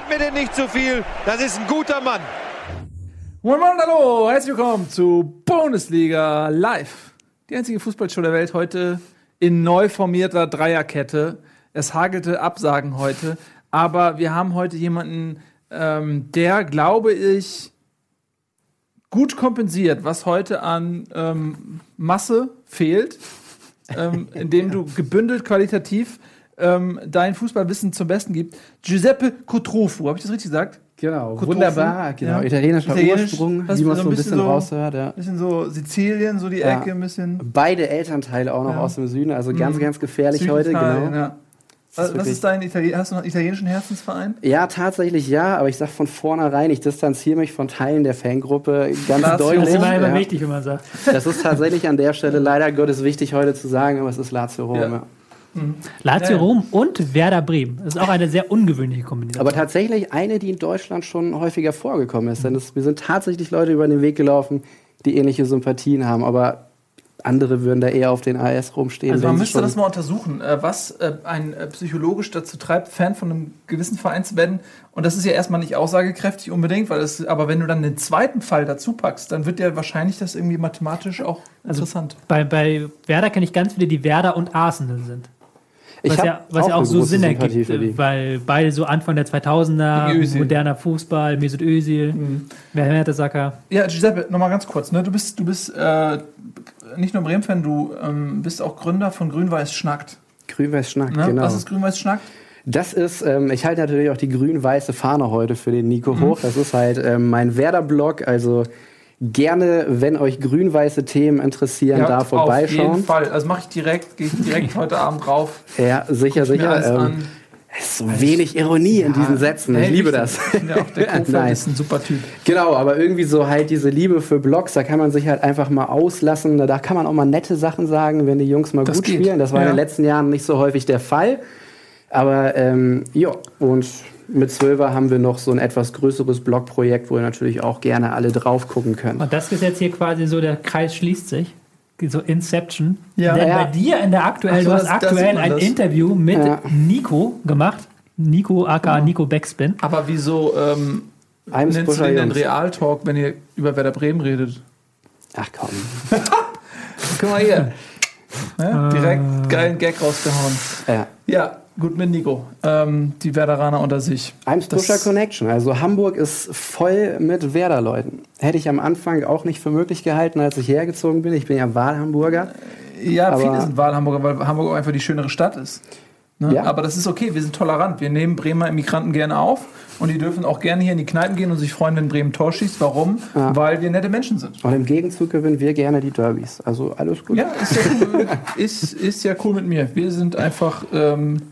passiert mir denn nicht zu viel. Das ist ein guter Mann. Moin Moin, hallo, herzlich willkommen zu Bundesliga Live. Die einzige Fußballshow der Welt heute in neu formierter Dreierkette. Es hagelte Absagen heute, aber wir haben heute jemanden, ähm, der, glaube ich, gut kompensiert, was heute an ähm, Masse fehlt, ähm, indem du gebündelt qualitativ ähm, dein Fußballwissen zum Besten gibt. Giuseppe Cotrofu, habe ich das richtig gesagt? Genau, Cotofu. wunderbar, genau. Ja. Italienischer Italienisch, Ursprung, wie man so so ein bisschen bisschen so- raushört. Ja. Bisschen so Sizilien, so die Ja. Ecke, ein bisschen. Beide Elternteile auch noch Ja. aus dem Süden, also ganz, Mhm. ganz gefährlich heute, genau. Ja. Das ist Was, ist dein Italien Hast du noch einen italienischen Herzensverein? Ja, tatsächlich ja, aber ich sag von vornherein, ich distanziere mich von Teilen der Fangruppe ganz Lazio. deutlich. Das ist immer ja. wichtig, wenn man sagt. Das ist tatsächlich an der Stelle leider Gottes wichtig heute zu sagen, aber es ist Lazio Rom. Ja. Ja. Lazio Ja, ja. Rom und Werder Bremen. Das ist auch eine sehr ungewöhnliche Kombination. Aber tatsächlich eine, die in Deutschland schon häufiger vorgekommen ist. Denn es, mir sind tatsächlich Leute über den Weg gelaufen, die ähnliche Sympathien haben. Aber andere würden da eher auf den AS rumstehen. Also man müsste das mal untersuchen, äh, was äh, einen äh, psychologisch dazu treibt, Fan von einem gewissen Verein zu werden. Und das ist ja erstmal nicht aussagekräftig unbedingt, weil es, aber wenn du dann den zweiten Fall dazu packst, dann wird ja wahrscheinlich das irgendwie mathematisch auch Also interessant. bei, bei Werder kenne ich ganz viele, die Werder und Arsenal sind. Ich Was ja, was ja auch so Sinn ergibt, äh, weil beide so Anfang der 2000er, Gegen Özil. moderner Fußball, Mesut Özil, Mhm. Mertesacker. Ja, Giuseppe, nochmal ganz kurz. Ne? Du bist, du bist äh, nicht nur Bremen-Fan, du ähm, bist auch Gründer von Grün-Weiß Schnackt. Grün-Weiß Schnack, Ne? genau. Was ist Grün-Weiß Schnackt? Das ist, ähm, ich halte natürlich auch die grün-weiße Fahne heute für den Nico Mhm. hoch. Das ist halt ähm, mein Werder-Blog. Also gerne, wenn euch grün-weiße Themen interessieren, da Auf jeden vorbeischauen. Fall. Also mache ich direkt, gehe ich direkt heute Abend drauf. Ja, sicher, sicher. Ähm, es ist so wenig Ironie in diesen Sätzen. Ich Hey, liebe wichtig. das. Ich finde auch, der Kofeld Nein. ist ein super Typ. Genau, aber irgendwie so halt diese Liebe für Blogs, da kann man sich halt einfach mal auslassen. Da kann man auch mal nette Sachen sagen, wenn die Jungs mal Das gut geht. spielen. Das war Ja. in den letzten Jahren nicht so häufig der Fall. Aber ähm, ja, und mit Zwölfer haben wir noch so ein etwas größeres Blogprojekt, wo ihr natürlich auch gerne alle drauf gucken könnt. Und das ist jetzt hier quasi so, der Kreis schließt sich. So Inception. Ja. Denn Ja. bei dir in der aktuellen, so, du hast aktuell ein das. Interview mit Ja. Nico gemacht. Nico, aka Nico Backspin. Aber wieso ähm, nennst du den denn. Realtalk, wenn ihr über Werder Bremen redet? Ach komm. Guck mal hier. Ne? Direkt geilen Gag rausgehauen. Ja. Ja, gut mit Nico. Ähm, die Werderaner unter sich. Eimsbuscher Connection. Also Hamburg ist voll mit Werder-Leuten. Hätte ich am Anfang auch nicht für möglich gehalten, als ich hergezogen bin. Ich bin ja Wahlhamburger. Ja, Aber- viele sind Wahlhamburger, weil Hamburg auch einfach die schönere Stadt ist. Ne? Ja. Aber das ist okay, wir sind tolerant. Wir nehmen Bremer Immigranten gerne auf und die dürfen auch gerne hier in die Kneipen gehen und sich freuen, wenn Bremen Tor schießt. Warum? Ja. Weil wir nette Menschen sind. Und im Gegenzug gewinnen wir gerne die Derbys. Also alles gut. Ja, ist ja cool, ist, ist ja cool mit mir. Wir sind einfach ähm,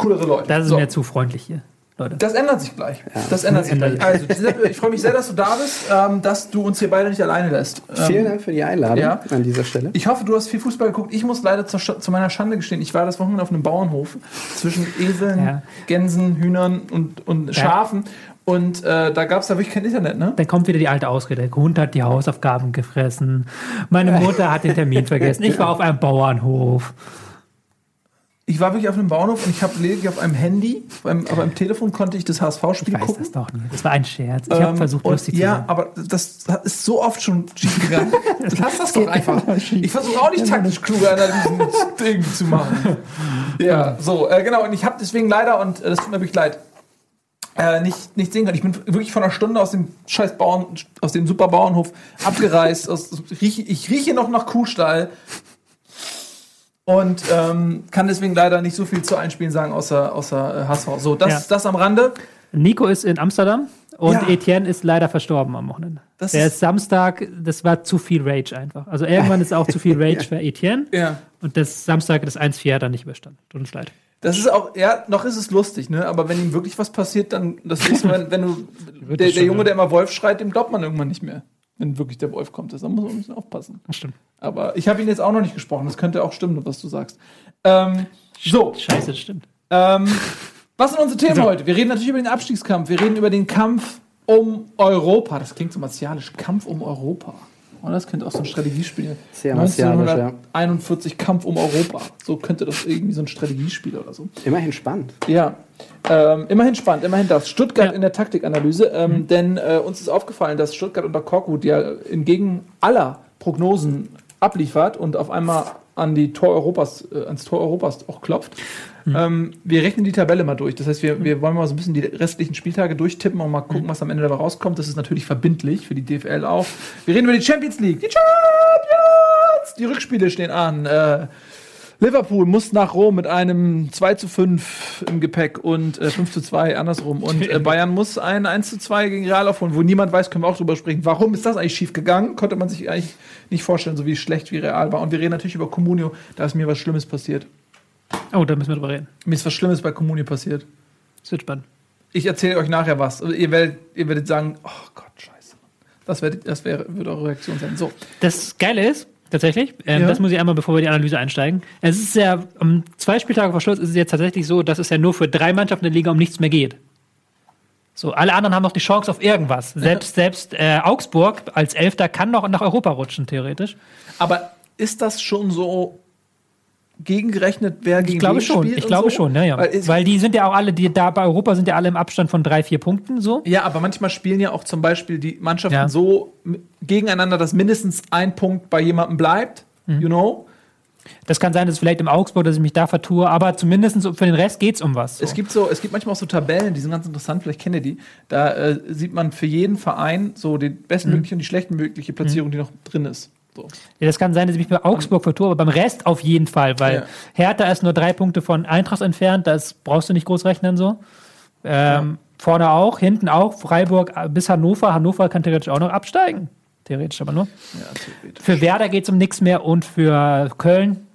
coolere Leute. Das ist So. mir zu freundlich hier, Leute. Das ändert sich gleich. Das ändert sich gleich. Also, ich freue mich sehr, dass du da bist, ähm, dass du uns hier beide nicht alleine lässt. Ähm, Vielen Dank für die Einladung ja. an dieser Stelle. Ich hoffe, du hast viel Fußball geguckt. Ich muss leider Sch- zu meiner Schande gestehen, ich war das Wochenende auf einem Bauernhof zwischen Eseln, Ja. Gänsen, Hühnern und, und Schafen. Und äh, da gab es da wirklich kein Internet, ne? Dann kommt wieder die alte Ausrede. Der Hund hat die Hausaufgaben gefressen. Meine Mutter hat den Termin vergessen. Ich war auf einem Bauernhof. Ich war wirklich auf einem Bauernhof und ich habe lediglich auf einem Handy, auf einem, auf einem Telefon konnte ich das HSV-Spiel Ich weiß gucken. das doch nicht. Das war ein Scherz. Ich habe Ähm, versucht, und lustig zu Ja, sein. aber das ist so oft schon schief gegangen. Lass das doch einfach. Ich versuche auch nicht taktisch kluge Analysen Ding zu machen. Ja, so, äh, genau. Und ich habe deswegen leider, und äh, das tut mir wirklich leid, äh, nicht, nicht sehen können. Ich bin wirklich von einer Stunde aus dem scheiß Bauern, aus dem super Bauernhof abgereist. Aus, rieche, ich rieche noch nach Kuhstall. Und ähm, kann deswegen leider nicht so viel zu Einspielen sagen, außer, außer äh, HSV. So, das, Ja. das am Rande. Nico ist in Amsterdam und Ja. Etienne ist leider verstorben am Wochenende. Das Der ist- ist Samstag, das war zu viel Rage einfach. Also irgendwann ist auch zu viel Rage für Etienne. Ja. Und das Samstag, das 1-4 hat er nicht überstanden. Tut uns leid. Das ist auch, ja, noch ist es lustig, ne? Aber wenn ihm wirklich was passiert, dann, das nächste Mal, wenn du, der, der Junge, ja. der immer Wolf schreit, dem glaubt man irgendwann nicht mehr. Wenn wirklich der Wolf kommt. Das, da muss man ein bisschen aufpassen. Das stimmt. Aber ich habe ihn jetzt auch noch nicht gesprochen. Das könnte auch stimmen, was du sagst. Ähm, so, Scheiße, das stimmt. ähm, was sind unsere Themen So. heute? Wir reden natürlich über den Abstiegskampf. Wir reden über den Kampf um Europa. Das klingt so martialisch. Kampf um Europa. Oh, das könnte auch so ein Strategiespiel. Sehr martialisch, ja. 1941 Kampf um Europa. So könnte das irgendwie so ein Strategiespiel oder so. Immerhin spannend. Ja, ähm, immerhin spannend, immerhin das. Stuttgart Ja. in der Taktikanalyse, ähm, denn äh, uns ist aufgefallen, dass Stuttgart unter Korkut ja entgegen aller Prognosen abliefert und auf einmal an die Tor Europas, äh, ans Tor Europas auch klopft. Ähm, wir rechnen die Tabelle mal durch. Das heißt, wir, wir wollen mal so ein bisschen die restlichen Spieltage durchtippen und mal gucken, was am Ende dabei rauskommt. Das ist natürlich verbindlich für die DFL auch. Wir reden über die Champions League. Die Champions! Die Rückspiele stehen an. Äh, Liverpool muss nach Rom mit einem 2 zu 5 im Gepäck und äh, 5 zu 2 andersrum. Und äh, Bayern muss ein 1 zu 2 gegen Real aufholen, wo niemand weiß, können wir auch drüber sprechen. Warum ist das eigentlich schief gegangen? Konnte man sich eigentlich nicht vorstellen, so wie schlecht wie Real war. Und wir reden natürlich über Comunio. Da ist mir was Schlimmes passiert. Oh, da müssen wir drüber reden. Mir ist was Schlimmes bei Comunio passiert. Das wird spannend. Ich erzähle euch nachher was. Also Ihr werdet, ihr werdet sagen, oh Gott, scheiße. Das, werdet, das wird eure Reaktion sein. So. Das Geile ist, tatsächlich, ähm, Ja. das muss ich einmal, bevor wir die Analyse einsteigen. Es ist ja, um zwei Spieltage vor Schluss ist es jetzt tatsächlich so, dass es ja nur für drei Mannschaften in der Liga um nichts mehr geht. So, alle anderen haben noch die Chance auf irgendwas. Selbst, selbst äh, Augsburg als Elfter kann noch nach Europa rutschen, theoretisch. Aber ist das schon so gegengerechnet, wer gegen Ich glaube wen schon, ich glaube so? schon, ja, ja. Weil es- Weil die sind ja auch alle, die da bei Europa sind ja alle im Abstand von drei, vier Punkten so. Ja, aber manchmal spielen ja auch zum Beispiel die Mannschaften Ja. so gegeneinander, dass mindestens ein Punkt bei jemandem bleibt. Mhm. You know? Das kann sein, dass vielleicht im Augsburg, dass ich mich da vertue, aber zumindest für den Rest geht es um was. So. Es gibt so, es gibt manchmal auch so Tabellen, die sind ganz interessant, vielleicht kennt ihr die. Da äh, sieht man für jeden Verein so die bestmögliche und die schlechtmögliche Platzierung, die noch drin ist. So. Ja, das kann sein, dass ich mich bei Augsburg vertue, aber beim Rest auf jeden Fall, weil Ja. Hertha ist nur drei Punkte von Eintracht entfernt, das brauchst du nicht groß rechnen so. Ähm, Vorne auch, hinten auch, Freiburg bis Hannover. Hannover kann theoretisch auch noch absteigen. Theoretisch aber nur. Ja, theoretisch. Für Werder geht es um nichts mehr und für Köln,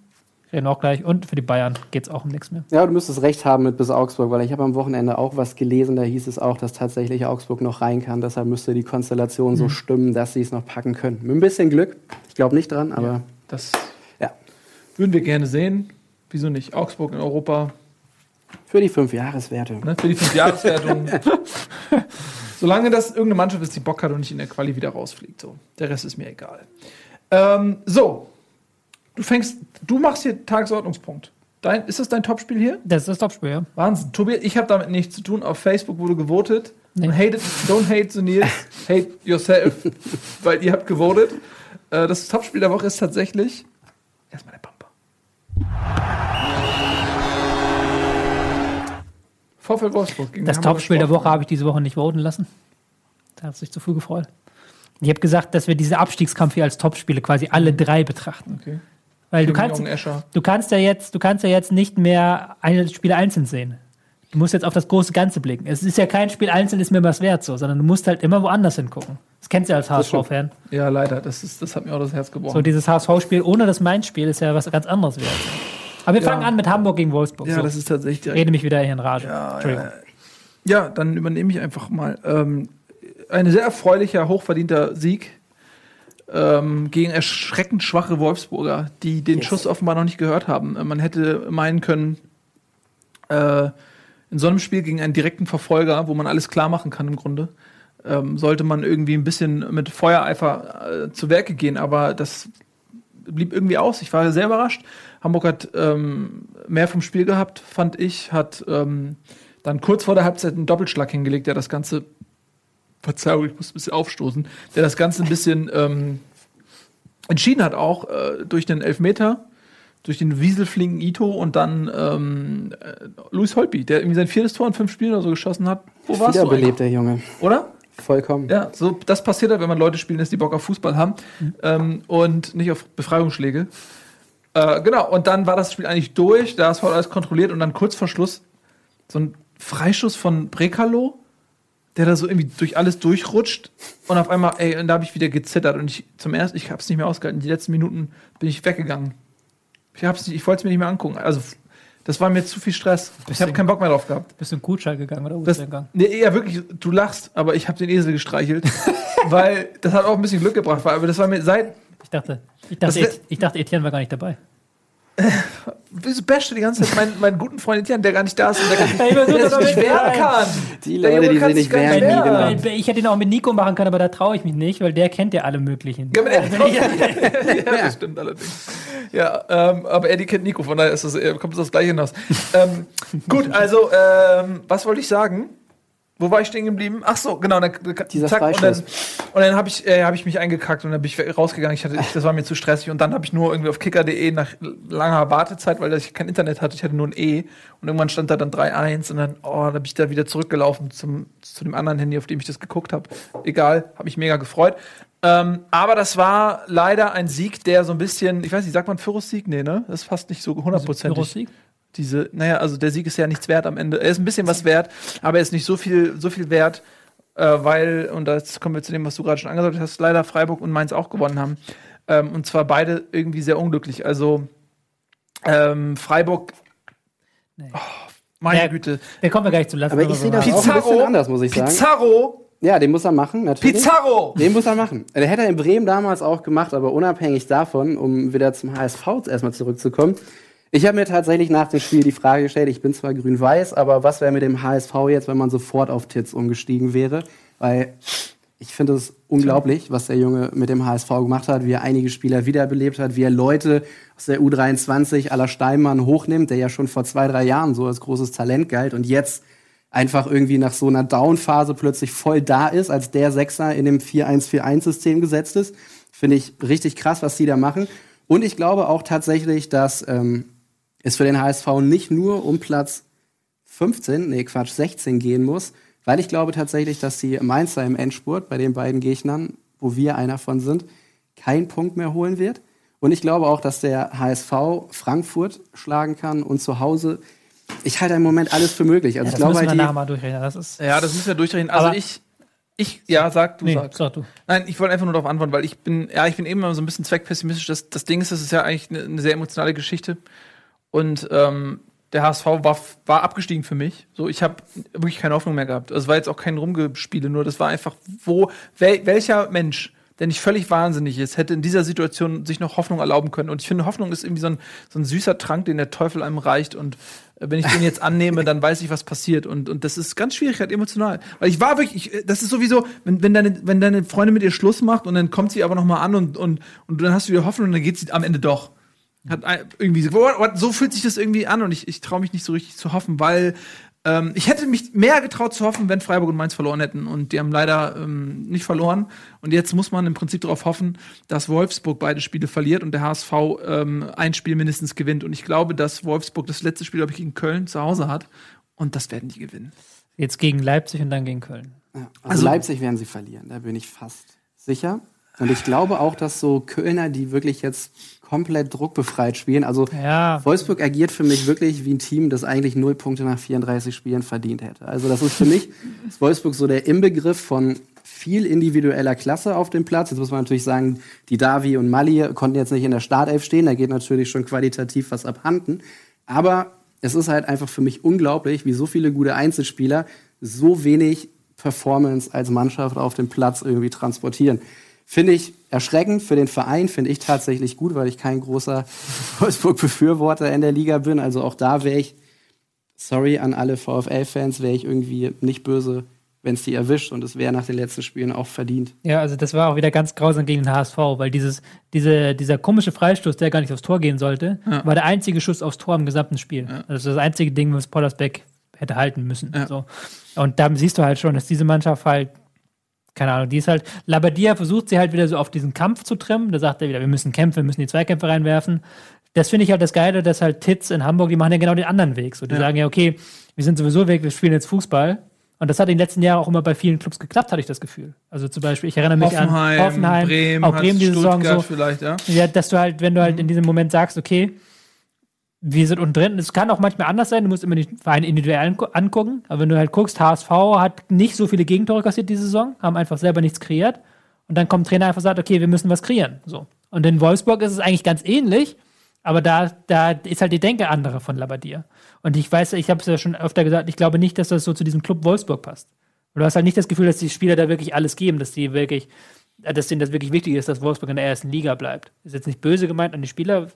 reden wir auch gleich, und für die Bayern geht es auch um nichts mehr. Ja, du müsstest recht haben mit bis Augsburg, weil ich habe am Wochenende auch was gelesen, da hieß es auch, dass tatsächlich Augsburg noch rein kann. Deshalb müsste die Konstellation Mhm. so stimmen, dass sie es noch packen können. Mit ein bisschen Glück. Ich glaube nicht dran, aber Das ja. würden wir gerne sehen. Wieso nicht? Augsburg in Europa, Für die fünf Jahreswerte. ne, für die Fünfjahreswertung. Solange das irgendeine Mannschaft ist, die Bock hat und nicht in der Quali wieder rausfliegt. So. Der Rest ist mir egal. Ähm, so. Du fängst, du machst hier Tagesordnungspunkt. Dein, ist das dein Topspiel hier? Das ist das Topspiel, ja. Wahnsinn. Tobias, ich habe damit nichts zu tun. Auf Facebook wurde gewotet. Nee. Hate it, don't hate the Nils, hate yourself. weil ihr habt gewotet. Äh, das Topspiel der Woche ist tatsächlich erstmal der Bumper. VfL Wolfsburg gegen Das Topspiel der Woche habe ich diese Woche nicht voten lassen. Da hat sich zu früh gefreut. Ich habe gesagt, dass wir diese Abstiegskampf hier als Topspiele quasi alle drei betrachten. Okay. Weil du kannst, du kannst ja jetzt, du kannst ja jetzt nicht mehr eine Spiele einzeln sehen. Du musst jetzt auf das große Ganze blicken. Es ist ja kein Spiel einzeln, ist mir was wert so, sondern du musst halt immer woanders hingucken. Das kennst du ja als HSV-Fan. Ja, leider. Das, ist, das hat mir auch das Herz gebrochen. So dieses HSV-Spiel ohne das Mainz-Spiel ist ja was ganz anderes wert. Aber wir Ja. fangen an mit Hamburg gegen Wolfsburg. ja, so. das ist tatsächlich Rede mich wieder hier in Rage. Ja, Entschuldigung. Ja, dann übernehme ich einfach mal. Ähm, ein sehr erfreulicher, hochverdienter Sieg ähm, gegen erschreckend schwache Wolfsburger, die den Yes. Schuss offenbar noch nicht gehört haben. Äh, Man hätte meinen können, äh, in so einem Spiel gegen einen direkten Verfolger, wo man alles klar machen kann im Grunde, ähm, sollte man irgendwie ein bisschen mit Feuereifer äh, zu Werke gehen, aber das blieb irgendwie aus. Ich war sehr überrascht. Hamburg hat ähm, mehr vom Spiel gehabt, fand ich, hat ähm, dann kurz vor der Halbzeit einen Doppelschlag hingelegt, der das Ganze, Verzeihung, ich muss ein bisschen aufstoßen, der das Ganze ein bisschen ähm, entschieden hat, auch äh, durch den Elfmeter, durch den wieselflinken Ito und dann ähm, äh, Luis Holpi, der irgendwie sein viertes Tor in fünf Spielen oder so geschossen hat. Wo warst du? Wiederbelebt, der Junge. Oder? Vollkommen. Ja, so, das passiert halt, wenn man Leute spielen lässt, die Bock auf Fußball haben ähm, und nicht auf Befreiungsschläge. Äh, genau, und dann war das Spiel eigentlich durch, da ist alles kontrolliert und dann kurz vor Schluss so ein Freischuss von Brekalo, der da so irgendwie durch alles durchrutscht und auf einmal, ey, und da habe ich wieder gezittert und ich zum ersten, ich habe es nicht mehr ausgehalten. Die letzten Minuten bin ich weggegangen. Ich hab's nicht, ich wollte es mir nicht mehr angucken. Also das war mir zu viel Stress. Ich habe keinen Bock mehr drauf gehabt. Bist du in Kutschall gegangen oder Das, gegangen? nee, ja, wirklich, du lachst, aber ich habe den Esel gestreichelt, weil das hat auch ein bisschen Glück gebracht, weil, aber das war mir seit, Ich dachte, ich dachte, ich dachte, Etienne war gar nicht dabei. Wieso bashst du die ganze Zeit meinen, meinen guten Freund Etienne, der gar nicht da ist und der, Ey, wir sind der doch sich nicht mit wehren kann? Die Der Leute, die kann sich nicht gar nicht wehren, wehren. Ich hätte ihn auch mit Nico machen können, aber da traue ich mich nicht, weil der kennt ja alle möglichen. Ja, ja, das stimmt allerdings. Ja, ähm, aber Eddie kennt Nico, von daher ist das, äh, kommt es das gleiche hinaus. ähm, gut, also, ähm, was wollte ich sagen? Wo war ich stehen geblieben? Ach so, genau. Dann, Dieser zack, und dann, und dann habe ich, äh, hab ich mich eingekackt und dann bin ich rausgegangen. Ich hatte, ich, das war mir zu stressig. Und dann habe ich nur irgendwie auf kicker.de nach langer Wartezeit, weil ich kein Internet hatte, ich hatte nur ein E. Und irgendwann stand da dann 3-1 und dann, oh, da bin ich da wieder zurückgelaufen zum, zu dem anderen Handy, auf dem ich das geguckt habe. Egal, habe mich mega gefreut. Ähm, aber das war leider ein Sieg, der so ein bisschen, ich weiß nicht, sagt man Pyrrhus-Sieg? Nee, ne? Das ist fast nicht so hundertprozentig. Pyrrhus-Sieg? Diese, naja, also der Sieg ist ja nichts wert am Ende. Er ist ein bisschen was wert, aber er ist nicht so viel, so viel wert, äh, weil, und jetzt kommen wir zu dem, was du gerade schon angesagt hast, leider Freiburg und Mainz auch gewonnen haben. Ähm, und zwar beide irgendwie sehr unglücklich. Also ähm, Freiburg, Nee. oh, meine Ja. Güte. Der kommen wir gleich zu lassen. Aber ich sehe das auch ein Pizarro, bisschen anders, muss ich sagen. Pizarro, Ja, den muss er machen, natürlich. Pizarro! Den muss er machen. Der hätte er in Bremen damals auch gemacht, aber unabhängig davon, um wieder zum HSV erstmal zurückzukommen. Ich habe mir tatsächlich nach dem Spiel die Frage gestellt, ich bin zwar grün-weiß, aber was wäre mit dem HSV jetzt, wenn man sofort auf Titz umgestiegen wäre? Weil ich finde es unglaublich, was der Junge mit dem HSV gemacht hat, wie er einige Spieler wiederbelebt hat, wie er Leute aus der U23 aller Steinmann hochnimmt, der ja schon vor zwei, drei Jahren so als großes Talent galt und jetzt einfach irgendwie nach so einer Down-Phase plötzlich voll da ist, als der Sechser in dem 4-1-4-1-System gesetzt ist. Finde ich richtig krass, was die da machen. Und ich glaube auch tatsächlich, dass ähm, es für den HSV nicht nur um Platz 15, nee Quatsch, 16 gehen muss, weil ich glaube tatsächlich, dass die Mainzer im Endspurt bei den beiden Gegnern, wo wir einer von sind, keinen Punkt mehr holen wird. Und ich glaube auch, dass der HSV Frankfurt schlagen kann und zu Hause. Ich halte im Moment alles für möglich. Also Ja, ich das glaube müssen wir die, nachher mal durchrechnen. Das ist. Ja, das müssen wir durchrechnen. Also Aber- ich, ich, ja, sag, du Nee, sag. sag du. Nein, ich wollte einfach nur darauf antworten, weil ich bin, ja, ich bin eben immer so ein bisschen zweckpessimistisch. Das, das Ding ist, das ist ja eigentlich eine, eine sehr emotionale Geschichte. Und ähm, der HSV war, war abgestiegen für mich. So, ich habe wirklich keine Hoffnung mehr gehabt. Also, es war jetzt auch kein Rumgespiele, nur das war einfach, wo, wel, welcher Mensch, der nicht völlig wahnsinnig ist, hätte in dieser Situation sich noch Hoffnung erlauben können. Und ich finde, Hoffnung ist irgendwie so ein, so ein süßer Trank, den der Teufel einem reicht. Und äh, wenn ich den jetzt annehme, dann weiß ich, was passiert. Und, und das ist ganz schwierig, halt emotional. Weil ich war wirklich, ich, das ist sowieso, wenn, wenn, deine, wenn deine Freundin mit dir Schluss macht und dann kommt sie aber noch mal an und, und, und dann hast du wieder Hoffnung und dann geht sie am Ende doch. Hat irgendwie so, so fühlt sich das irgendwie an und ich, ich traue mich nicht so richtig zu hoffen, weil ähm, ich hätte mich mehr getraut zu hoffen, wenn Freiburg und Mainz verloren hätten und die haben leider ähm, nicht verloren und jetzt muss man im Prinzip darauf hoffen, dass Wolfsburg beide Spiele verliert und der HSV ähm, ein Spiel mindestens gewinnt und ich glaube, dass Wolfsburg das letzte Spiel, glaube ich, gegen Köln zu Hause hat und das werden die gewinnen. Jetzt gegen Leipzig und dann gegen Köln. Ja, also, Also- Leipzig werden sie verlieren, da bin ich fast sicher. Und ich glaube auch, dass so Kölner, die wirklich jetzt komplett druckbefreit spielen, also Ja. Wolfsburg agiert für mich wirklich wie ein Team, das eigentlich null Punkte nach 34 Spielen verdient hätte. Also das ist für mich ist Wolfsburg so der Inbegriff von viel individueller Klasse auf dem Platz. Jetzt muss man natürlich sagen, die Davi und Mali konnten jetzt nicht in der Startelf stehen, da geht natürlich schon qualitativ was abhanden. Aber es ist halt einfach für mich unglaublich, wie so viele gute Einzelspieler so wenig Performance als Mannschaft auf dem Platz irgendwie transportieren. Finde ich erschreckend für den Verein, finde ich tatsächlich gut, weil ich kein großer Wolfsburg-Befürworter in der Liga bin. Also auch da wäre ich, sorry an alle VfL-Fans, wäre ich irgendwie nicht böse, wenn es die erwischt. Und es wäre nach den letzten Spielen auch verdient. Ja, also das war auch wieder ganz grausam gegen den HSV, weil dieses, diese, dieser komische Freistoß, der gar nicht aufs Tor gehen sollte, war der einzige Schuss aufs Tor im gesamten Spiel. Also Das ist das einzige Ding, was Pollersbeck hätte halten müssen. Ja. So. Und da siehst du halt schon, dass diese Mannschaft halt, keine Ahnung, die ist halt, Labadia versucht sie halt wieder so auf diesen Kampf zu trimmen. Da sagt er wieder, wir müssen kämpfen, wir müssen die Zweikämpfe reinwerfen. Das finde ich halt das Geile, dass halt Titz in Hamburg, die machen ja genau den anderen Weg. So, die Ja. sagen ja, okay, wir sind sowieso weg, wir spielen jetzt Fußball. Und das hat in den letzten Jahren auch immer bei vielen Clubs geklappt, hatte ich das Gefühl. Also zum Beispiel, ich erinnere mich Hoffenheim, an Hoffenheim, Bremen, auch Bremen diese Saison so. vielleicht, ja. Ja, dass du halt, wenn du halt in diesem Moment sagst, okay, wir sind unten drin, es kann auch manchmal anders sein, du musst immer die Vereine individuell angu- angucken, aber wenn du halt guckst, HSV hat nicht so viele Gegentore kassiert diese Saison, haben einfach selber nichts kreiert und dann kommt ein Trainer einfach und sagt, okay, wir müssen was kreieren, so. Und in Wolfsburg ist es eigentlich ganz ähnlich, aber da, da ist halt die Denke andere von Labadier. Und ich weiß, ich habe es ja schon öfter gesagt, ich glaube nicht, dass das so zu diesem Club Wolfsburg passt. Du hast halt nicht das Gefühl, dass die Spieler da wirklich alles geben, dass die wirklich, dass denen das wirklich wichtig ist, dass Wolfsburg in der ersten Liga bleibt. Ist jetzt nicht böse gemeint an die Spieler,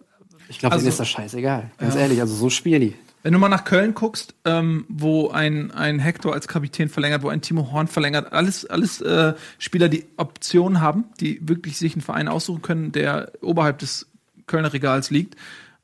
Ich glaube, Also- denen ist das scheißegal. Ganz ehrlich, also so spielen die. Wenn du mal nach Köln guckst, ähm, wo ein, ein Hector als Kapitän verlängert, wo ein Timo Horn verlängert, alles, alles äh, Spieler, die Optionen haben, die wirklich sich einen Verein aussuchen können, der oberhalb des Kölner Regals liegt.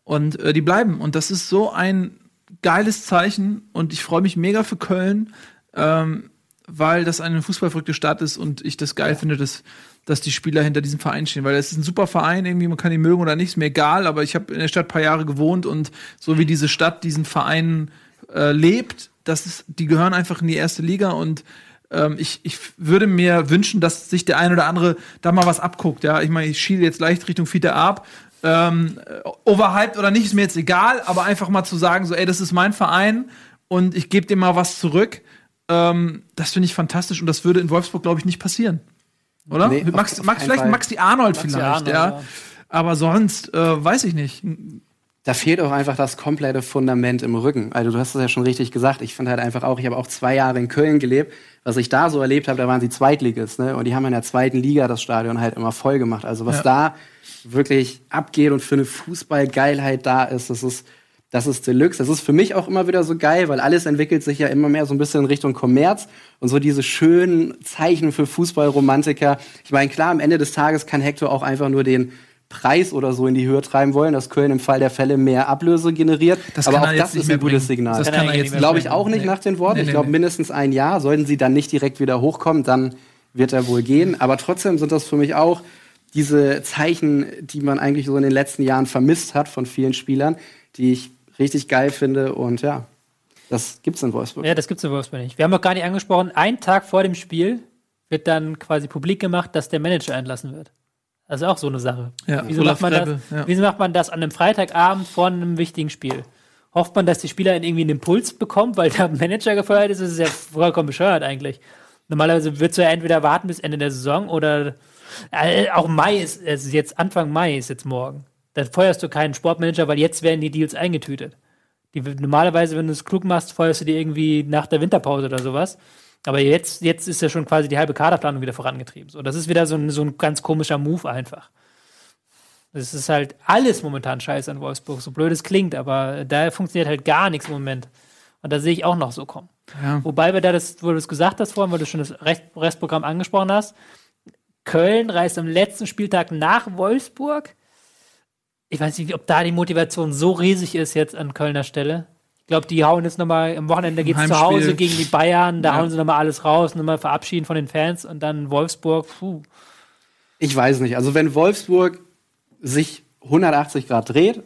Und äh, die bleiben. Und das ist so ein geiles Zeichen. Und ich freue mich mega für Köln, ähm, weil das eine fußballverrückte Stadt ist und ich das geil finde, dass, dass die Spieler hinter diesem Verein stehen. Weil es ist ein super Verein, irgendwie, man kann ihn mögen oder nicht, ist mir egal, aber ich habe in der Stadt ein paar Jahre gewohnt und so wie diese Stadt diesen Verein äh, lebt, das ist, die gehören einfach in die erste Liga und ähm, ich, ich würde mir wünschen, dass sich der ein oder andere da mal was abguckt. Ja, ich meine, ich schiele jetzt leicht Richtung Fiete ab. Ähm, äh, overhyped oder nicht, ist mir jetzt egal, aber einfach mal zu sagen, so, ey, das ist mein Verein und ich gebe dem mal was zurück. Ähm, das finde ich fantastisch und das würde in Wolfsburg, glaube ich, nicht passieren. Oder? Nee, auf- Max, auf Max, keinen vielleicht Fall. Maxi Arnold Maxi vielleicht, Arnold, ja. ja. Aber sonst äh, weiß ich nicht. Da fehlt auch einfach das komplette Fundament im Rücken. Also du hast es ja schon richtig gesagt. Ich finde halt einfach auch, ich habe auch zwei Jahre in Köln gelebt. Was ich da so erlebt habe, da waren sie Zweitligist, ne? Und die haben in der zweiten Liga das Stadion halt immer voll gemacht. Also was Ja. da wirklich abgeht und für eine Fußballgeilheit da ist, das ist, das ist Deluxe. Das ist für mich auch immer wieder so geil, weil alles entwickelt sich ja immer mehr so ein bisschen in Richtung Kommerz und so diese schönen Zeichen für Fußballromantiker. Ich meine, klar, am Ende des Tages kann Hector auch einfach nur den Preis oder so in die Höhe treiben wollen, dass Köln im Fall der Fälle mehr Ablöse generiert. Das Aber auch das ist ein gutes bringen. Signal. Das Kann er nicht jetzt Glaube ich auch nicht Nee. nach den Worten. Nee, ich nee, glaube nee. mindestens ein Jahr. Sollten sie dann nicht direkt wieder hochkommen, dann wird er wohl gehen. Aber trotzdem sind das für mich auch diese Zeichen, die man eigentlich so in den letzten Jahren vermisst hat von vielen Spielern, die ich richtig geil finde. Und ja, das gibt's in Wolfsburg. Ja, das gibt's in Wolfsburg nicht. Wir haben noch gar nicht angesprochen, einen Tag vor dem Spiel wird dann quasi publik gemacht, dass der Manager entlassen wird. Das ist auch so eine Sache. Ja, wieso, Olaf macht man Rebbe, das, ja. wieso macht man das an einem Freitagabend vor einem wichtigen Spiel? Hofft man, dass die Spieler irgendwie einen Impuls bekommen, weil der Manager gefeuert ist? Das ist ja vollkommen bescheuert eigentlich. Normalerweise würdest du ja entweder warten bis Ende der Saison oder äh, auch Mai ist, es ist jetzt Anfang Mai ist jetzt morgen. Dann feuerst du keinen Sportmanager, weil jetzt werden die Deals eingetütet. Die, normalerweise, wenn du es klug machst, feuerst du die irgendwie nach der Winterpause oder sowas. Aber jetzt, jetzt ist ja schon quasi die halbe Kaderplanung wieder vorangetrieben. So, das ist wieder so ein, so ein ganz komischer Move einfach. Es ist halt alles momentan scheiße an Wolfsburg, so blöd es klingt, aber da funktioniert halt gar nichts im Moment. Und da sehe ich auch noch so kommen. Ja. Wobei wir da das, wo du es gesagt hast vorhin, weil du schon das Rest, Restprogramm angesprochen hast, Köln reist am letzten Spieltag nach Wolfsburg. Ich weiß nicht, ob da die Motivation so riesig ist jetzt an Kölner Stelle. Ich glaube, die hauen jetzt nochmal, am Wochenende geht es zu. Hause gegen die Bayern, da Ja. hauen sie nochmal alles raus, nochmal verabschieden von den Fans und dann Wolfsburg, puh. Ich weiß nicht. Also wenn Wolfsburg sich 180 Grad dreht,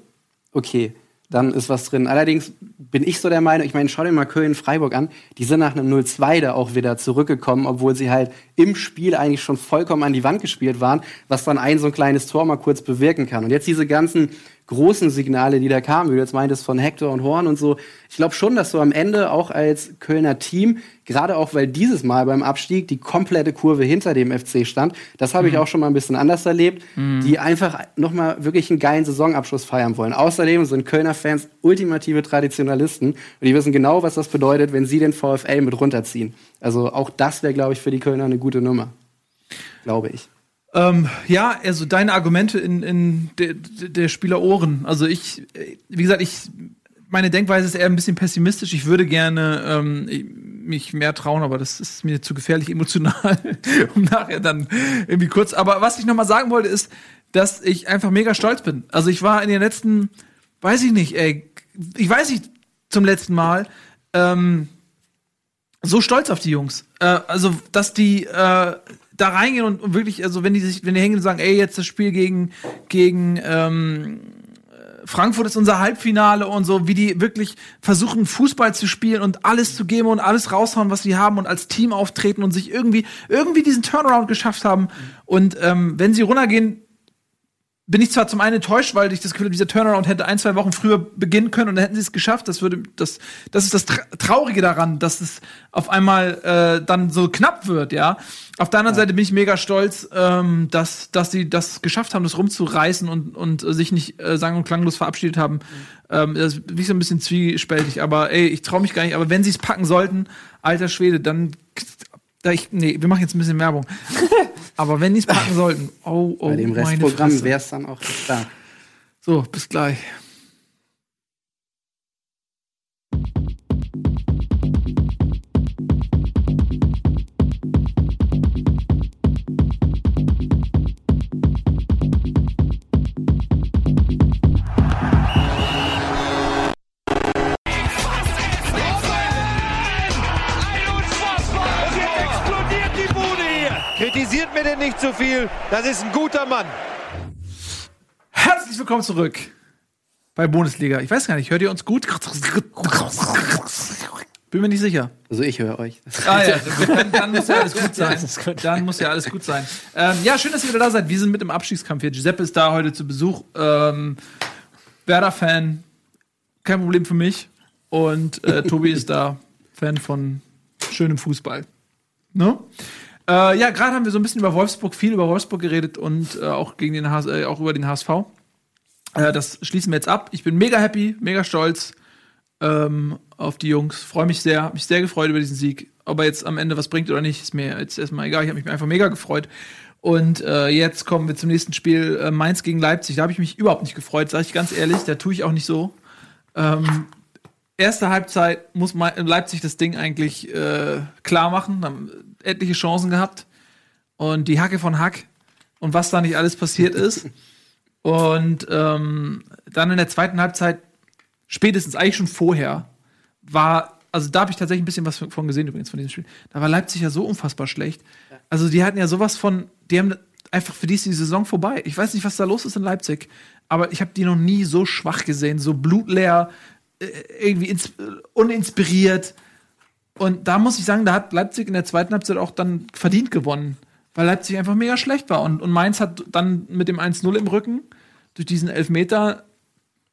okay, dann ist was drin. Allerdings bin ich so der Meinung, ich meine, schau dir mal Köln, Freiburg an, die sind nach einem 0-2 da auch wieder zurückgekommen, obwohl sie halt im Spiel eigentlich schon vollkommen an die Wand gespielt waren, was dann ein so ein kleines Tor mal kurz bewirken kann. Und jetzt diese ganzen großen Signale, die da kamen, wie du jetzt meintest, von Hector und Horn und so. Ich glaube schon, dass du am Ende auch als Kölner Team, gerade auch weil dieses Mal beim Abstieg die komplette Kurve hinter dem FC stand, das habe ich auch schon mal ein bisschen anders erlebt, die einfach nochmal wirklich einen geilen Saisonabschluss feiern wollen. Außerdem sind Kölner Fans ultimative Traditionalisten und die wissen genau, was das bedeutet, wenn sie den VfL mit runterziehen. Also auch das wäre, glaube ich, für die Kölner eine gute Nummer. Glaube ich. Ähm, ja, also deine Argumente in, in der, der Spieler Ohren. Also ich, äh, wie gesagt, ich, meine Denkweise ist eher ein bisschen pessimistisch. Ich würde gerne ähm, ich- mich mehr trauen, aber das ist mir zu gefährlich emotional, um nachher dann irgendwie kurz. Aber was ich noch mal sagen wollte, ist, dass ich einfach mega stolz bin. Also ich war in den letzten, weiß ich nicht, ey, ich weiß nicht zum letzten Mal, ähm, so stolz auf die Jungs. Äh, also, dass die äh, da reingehen und, wirklich, also wenn die sich, wenn die hängen und sagen, ey, jetzt das Spiel gegen, gegen ähm, äh, Frankfurt ist unser Halbfinale und so, wie die wirklich versuchen, Fußball zu spielen und alles zu geben und alles raushauen, was sie haben und als Team auftreten und sich irgendwie, irgendwie diesen Turnaround geschafft haben. Und ähm, wenn sie runtergehen, bin ich zwar zum einen enttäuscht, weil ich das Gefühl habe, dieser Turnaround hätte ein, zwei Wochen früher beginnen können und dann hätten sie es geschafft. Das würde, das, das ist das Tra Traurige daran, dass es auf einmal äh, dann so knapp wird, ja. Auf der anderen Seite bin ich mega stolz, ähm, dass, dass sie das geschafft haben, das rumzureißen und, und äh, sich nicht äh, sang- und klanglos verabschiedet haben. Ähm, das ist so ein bisschen zwiespältig, aber ey, ich traue mich gar nicht. Aber wenn sie es packen sollten, alter Schwede, dann da ich, nee, wir machen jetzt ein bisschen Werbung. Aber wenn die es packen sollten, oh, oh, Bei dem Restprogramm wäre es dann auch stark. So, bis gleich. Kritisiert mir denn nicht zu viel. Das ist ein guter Mann. Herzlich willkommen zurück bei Bundesliga. Ich weiß gar nicht, hört ihr uns gut? Bin mir nicht sicher. Also ich höre euch. Ah ja, dann, dann muss ja alles gut sein. Dann muss ja alles gut sein. Ähm, ja, schön, dass ihr wieder da seid. Wir sind mit im Abstiegskampf hier. Giuseppe ist da heute zu Besuch. Ähm, Werder-Fan, kein Problem für mich. Und äh, Tobi ist da, Fan von schönem Fußball. Ne? Äh, ja, gerade haben wir so ein bisschen über Wolfsburg, viel über Wolfsburg geredet und äh, auch, gegen den HS, äh, auch über den HSV. Äh, das schließen wir jetzt ab. Ich bin mega happy, mega stolz ähm, auf die Jungs. Freue mich sehr, habe mich sehr gefreut über diesen Sieg. Ob er jetzt am Ende was bringt oder nicht, ist mir jetzt erstmal egal. Ich habe mich einfach mega gefreut. Und äh, jetzt kommen wir zum nächsten Spiel, äh, Mainz gegen Leipzig. Da habe ich mich überhaupt nicht gefreut, sage ich ganz ehrlich. Da tue ich auch nicht so. Ähm, erste Halbzeit muss Leipzig das Ding eigentlich äh, klar machen. Etliche Chancen gehabt. Und die Hacke von Hack und was da nicht alles passiert ist. Und ähm, dann in der zweiten Halbzeit, spätestens eigentlich schon vorher, war, also da habe ich tatsächlich ein bisschen was von gesehen übrigens von diesem Spiel. Da war Leipzig ja so unfassbar schlecht. Also die hatten ja sowas von, die haben einfach für die ist die Saison vorbei. Ich weiß nicht, was da los ist in Leipzig, aber ich habe die noch nie so schwach gesehen, so blutleer, äh, irgendwie äh, uninspiriert. Und da muss ich sagen, da hat Leipzig in der zweiten Halbzeit auch dann verdient gewonnen, weil Leipzig einfach mega schlecht war. Und, und Mainz hat dann mit dem 1-0 im Rücken durch diesen Elfmeter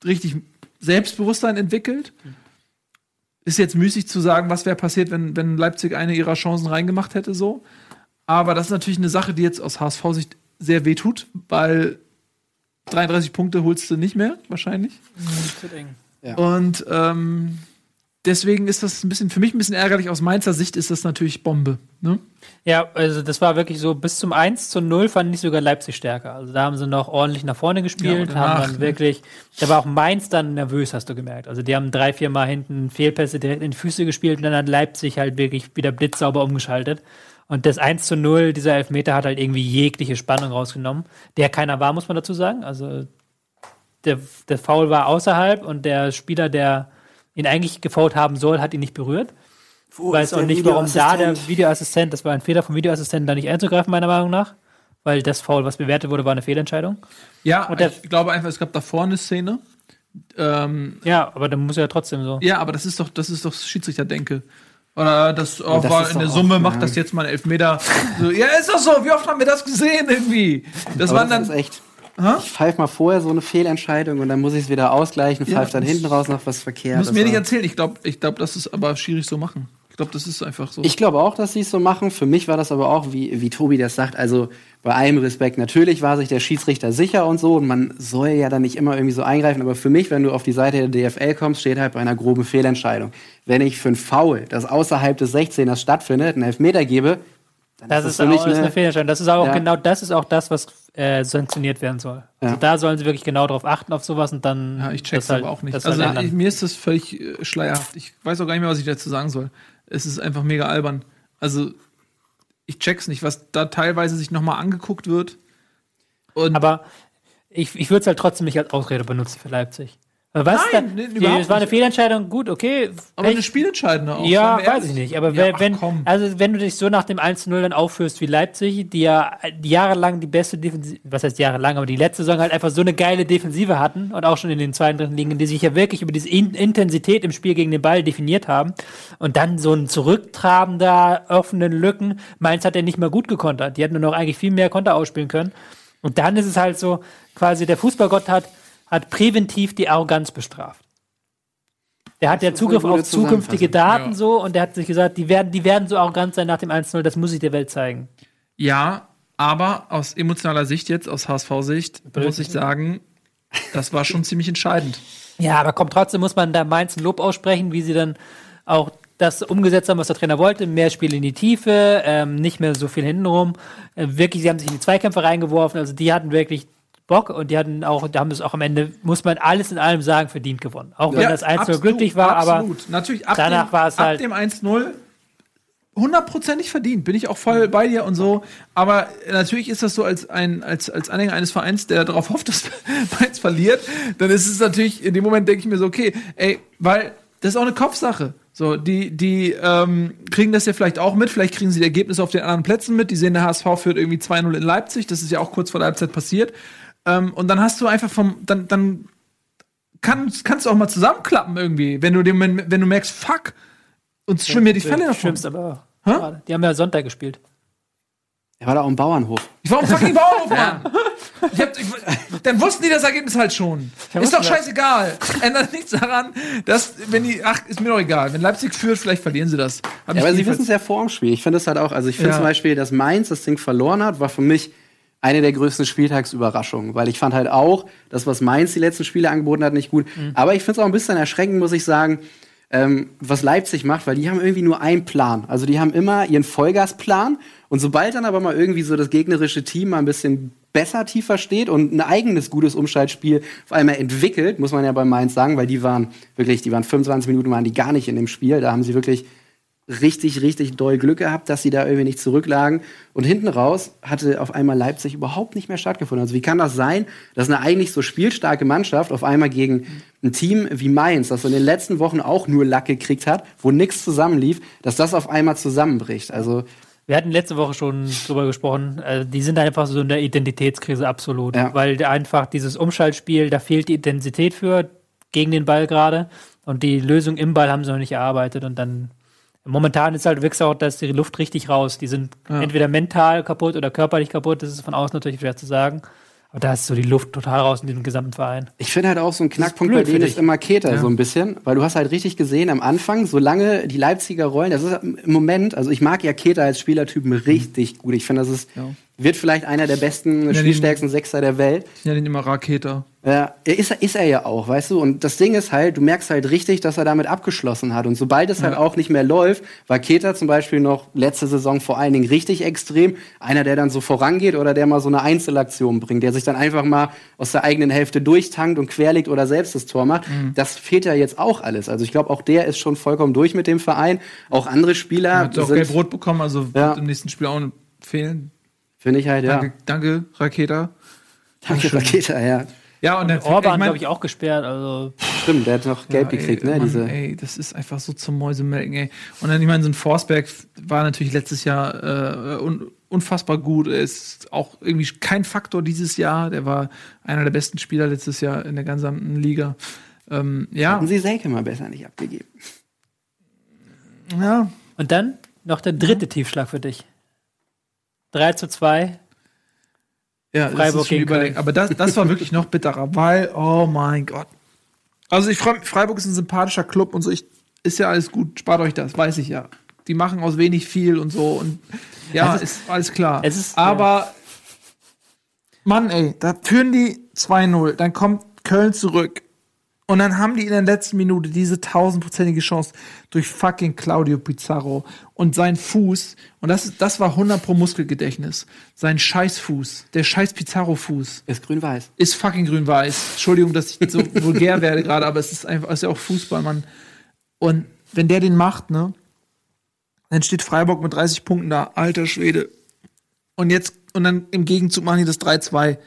richtig Selbstbewusstsein entwickelt. Ist jetzt müßig zu sagen, was wäre passiert, wenn, wenn Leipzig eine ihrer Chancen reingemacht hätte, so. Aber das ist natürlich eine Sache, die jetzt aus HSV-Sicht sehr wehtut, weil 33 Punkte holst du nicht mehr, wahrscheinlich. Und ähm, deswegen ist das ein bisschen, für mich ein bisschen ärgerlich. Aus Mainzer Sicht ist das natürlich Bombe. Ne? Ja, also das war wirklich so, bis zum 1 zu 0 fand ich sogar Leipzig stärker. Also da haben sie noch ordentlich nach vorne Ja, gespielt, und danach, haben dann ne? wirklich, da war auch Mainz dann nervös, hast du gemerkt. Also die haben drei, vier Mal hinten Fehlpässe direkt in die Füße gespielt und dann hat Leipzig halt wirklich wieder blitzsauber umgeschaltet. Und das 1 zu 0, dieser Elfmeter hat halt irgendwie jegliche Spannung rausgenommen, der keiner war, muss man dazu sagen. Also der, der Foul war außerhalb und der Spieler, der ihn eigentlich gefault haben soll, hat ihn nicht berührt. Wo weiß ist auch nicht, warum da der Videoassistent? Das war ein Fehler vom Videoassistenten, da nicht einzugreifen, meiner Meinung nach. Weil das Foul, was bewertet wurde, war eine Fehlentscheidung. Ja, Und der- ich glaube einfach, es gab da vorne eine Szene. Ähm, Ja, aber dann muss er ja trotzdem so. ja, aber das ist doch, das ist doch Schiedsrichterdenke. Oder das, oh, das war ist in der Summe macht ja. das jetzt mal einen Elfmeter. So, ja, ist doch so. Wie oft haben wir das gesehen irgendwie? Das Aber waren das ist dann. echt. Ich pfeife mal vorher so eine Fehlentscheidung und dann muss ich es wieder ausgleichen, Ja, pfeife dann das- hinten raus noch was verkehrt. Muss mir nicht erzählen. Ich glaube, ich glaub, das ist aber schwierig so machen. Ich glaube, das ist einfach so. Ich glaube auch, dass sie es so machen. Für mich war das aber auch, wie, wie Tobi das sagt, also bei allem Respekt, natürlich war sich der Schiedsrichter sicher und so und man soll ja dann nicht immer irgendwie so eingreifen, aber für mich, wenn du auf die Seite der DFL kommst, steht halt bei einer groben Fehlentscheidung. Wenn ich für ein Foul, das außerhalb des 16ers stattfindet, einen Elfmeter gebe, dann Das ist ist das für auch das ist eine eine, Fehlentscheidung. Das ist auch Ja. genau das ist auch das, was äh, sanktioniert werden soll. Also Ja. da sollen sie wirklich genau drauf achten auf sowas und dann. ja, ich check's das halt- aber auch nicht. das Also halt ich, mir ist das völlig äh, schleierhaft. Ich weiß auch gar nicht mehr, was ich dazu sagen soll. Es ist einfach mega albern. Also ich check's nicht, was da teilweise sich nochmal angeguckt wird. Und Aber ich, ich würde es halt trotzdem nicht als Ausrede benutzen für Leipzig. Was Nein, nee, die, es war eine. Fehlentscheidung, gut, okay. aber eine Pech. spielentscheidende auch. Ja, weiß ich nicht. Aber Ja, wenn, ach, wenn, komm. also wenn du dich so nach dem 1-0 dann aufführst wie Leipzig, die ja jahrelang die beste Defensive, was heißt jahrelang, aber die letzte Saison halt einfach so eine geile Defensive hatten und auch schon in den zweiten, dritten Ligen, die sich ja wirklich über diese In Intensität im Spiel gegen den Ball definiert haben und dann so ein zurücktrabender, offenen Lücken, Mainz hat ja nicht mal gut gekontert. Die hätten nur noch eigentlich viel mehr Konter ausspielen können. Und dann ist es halt so, quasi der Fußballgott hat, hat präventiv die Arroganz bestraft. Der hat ja Zugriff auf zukünftige. Daten Ja. so und der hat sich gesagt, die werden, die werden so arrogant sein nach dem 1-0, das muss ich der Welt zeigen. Ja, aber aus emotionaler Sicht jetzt, aus HSV-Sicht, muss ich sagen, das war schon ziemlich entscheidend. Ja, aber komm, trotzdem muss man da Mainz ein Lob aussprechen, wie sie dann auch das umgesetzt haben, was der Trainer wollte. Mehr Spiel in die Tiefe, ähm, nicht mehr so viel hintenrum. Äh, wirklich, sie haben sich in die Zweikämpfe reingeworfen. Also die hatten wirklich Bock und die hatten auch, da haben es auch am Ende, muss man alles in allem sagen, verdient gewonnen. Auch wenn Ja, das 1 absolut, glücklich war, absolut. Natürlich, ab danach war es ab halt- dem 1-0 hundertprozentig verdient, bin ich auch voll bei dir und so. Aber natürlich ist das so als ein als als Anhänger eines Vereins, der darauf hofft, dass Mainz verliert, dann ist es natürlich in dem Moment denke ich mir so okay, ey, weil das ist auch eine Kopfsache. So, die, die ähm, kriegen das ja vielleicht auch mit, vielleicht kriegen sie die Ergebnisse auf den anderen Plätzen mit. Die sehen, der HSV führt irgendwie 2-0 in Leipzig, das ist ja auch kurz vor der Halbzeit passiert. Ähm, und dann hast du einfach vom, dann, dann kann, kannst du auch mal zusammenklappen irgendwie, wenn du, dem, wenn du merkst, fuck, uns schwimmen mir die Fälle davon. Schlimmste aber gerade. Die haben ja Sonntag gespielt. Er war da auch im Bauernhof. Ich war am fucking Bauernhof, Mann. Ich hab, ich, dann wussten die das Ergebnis halt schon. Ist doch das. scheißegal. Ändert nichts daran, dass, wenn die, ach, ist mir doch egal. Wenn Leipzig führt, vielleicht verlieren sie das. Hab Ja, aber sie wissen es ja vor dem Spiel. Ich finde es halt auch, also ich finde Ja. zum Beispiel, dass Mainz das Ding verloren hat, war für mich eine der größten Spieltagsüberraschungen, weil ich fand halt auch, das, was Mainz die letzten Spiele angeboten hat, nicht gut. Mhm. Aber ich finde es auch ein bisschen erschreckend, muss ich sagen, ähm, was Leipzig macht, weil die haben irgendwie nur einen Plan. Also die haben immer ihren Vollgasplan und sobald dann aber mal irgendwie so das gegnerische Team mal ein bisschen besser tiefer steht und ein eigenes gutes Umschaltspiel auf einmal entwickelt, muss man ja bei Mainz sagen, weil die waren wirklich, die waren 25 Minuten waren die gar nicht in dem Spiel, da haben sie wirklich richtig, richtig doll Glück gehabt, dass sie da irgendwie nicht zurücklagen. Und hinten raus hatte auf einmal Leipzig überhaupt nicht mehr stattgefunden. Also wie kann das sein, dass eine eigentlich so spielstarke Mannschaft auf einmal gegen ein Team wie Mainz, das in den letzten Wochen auch nur Lack gekriegt hat, wo nichts zusammenlief, dass das auf einmal zusammenbricht. Also Wir hatten letzte Woche schon drüber gesprochen. Äh, die sind einfach so in der Identitätskrise absolut. Ja. Weil einfach dieses Umschaltspiel, da fehlt die Intensität für gegen den Ball gerade. Und die Lösung im Ball haben sie noch nicht erarbeitet. Und dann momentan ist halt wirklich auch, dass die Luft richtig raus. Die sind entweder mental kaputt oder körperlich kaputt. Das ist von außen natürlich schwer zu sagen. Aber da ist so die Luft total raus in diesem gesamten Verein. Ich finde halt auch so ein Knackpunkt bei blöd denen ist immer Keter so ein bisschen, weil du hast halt richtig gesehen am Anfang, solange die Leipziger rollen, das ist im Moment, also ich mag ja Keter als Spielertypen richtig gut. Ich finde, das ist, wird vielleicht einer der besten, spielstärksten Sechser der Welt. Ja, den immer Raketer. Ja, ist, er- ist er ja auch, weißt du? Und das Ding ist halt, du merkst halt richtig, dass er damit abgeschlossen hat. Und sobald es halt auch nicht mehr läuft, war Keter zum Beispiel noch letzte Saison vor allen Dingen richtig extrem. Einer, der dann so vorangeht oder der mal so eine Einzelaktion bringt, der sich dann einfach mal aus der eigenen Hälfte durchtankt und querlegt oder selbst das Tor macht. Das fehlt ja jetzt auch alles. Also ich glaube, auch der ist schon vollkommen durch mit dem Verein. Auch andere Spieler Hat auch sind, gelb-rot bekommen, also Ja. wird im nächsten Spiel auch fehlen. Finde ich halt, ja. Danke, danke Raketer. Danke, Raketa, ja. Ja, und der Orban, ich mein- glaube ich, auch gesperrt. Also Stimmt, der hat noch gelb Ja, gekriegt, ey, ne? Mann, Diese, Ey, das ist einfach so zum Mäusemelken, ey. Und dann, ich meine, so ein Forsberg war natürlich letztes Jahr äh, un unfassbar gut. Er ist auch irgendwie kein Faktor dieses Jahr. Der war einer der besten Spieler letztes Jahr in der gesamten Liga. Ähm, ja, Haben sie Selke mal besser nicht abgegeben. ja. Und dann noch der dritte Tiefschlag für dich. 3 zu 2. Ja, das Freiburg ist schon überlegen. Aber das, das war wirklich noch bitterer, weil, oh mein Gott. Also ich freue Freiburg ist ein sympathischer Club und so. Ich, ist ja alles gut, spart euch das, weiß ich ja. Die machen aus wenig viel und so und ja, Es ist, alles klar. es ist- Aber Mann, ey, da führen die 2-0, dann kommt Köln zurück. Und dann haben die in der letzten Minute diese tausendprozentige Chance durch fucking Claudio Pizarro und sein Fuß. Und das, ist- das war 100 pro Muskelgedächtnis. Sein Scheißfuß, der scheiß Pizarro-Fuß Ist grün-weiß. ist fucking grün-weiß. Entschuldigung, dass ich so vulgär werde gerade, aber es ist einfach, es ist ja auch Fußball, Mann. Und wenn der den macht, ne, dann steht Freiburg mit 30 Punkten da, alter Schwede. Und jetzt, und dann im Gegenzug machen die das 3-2.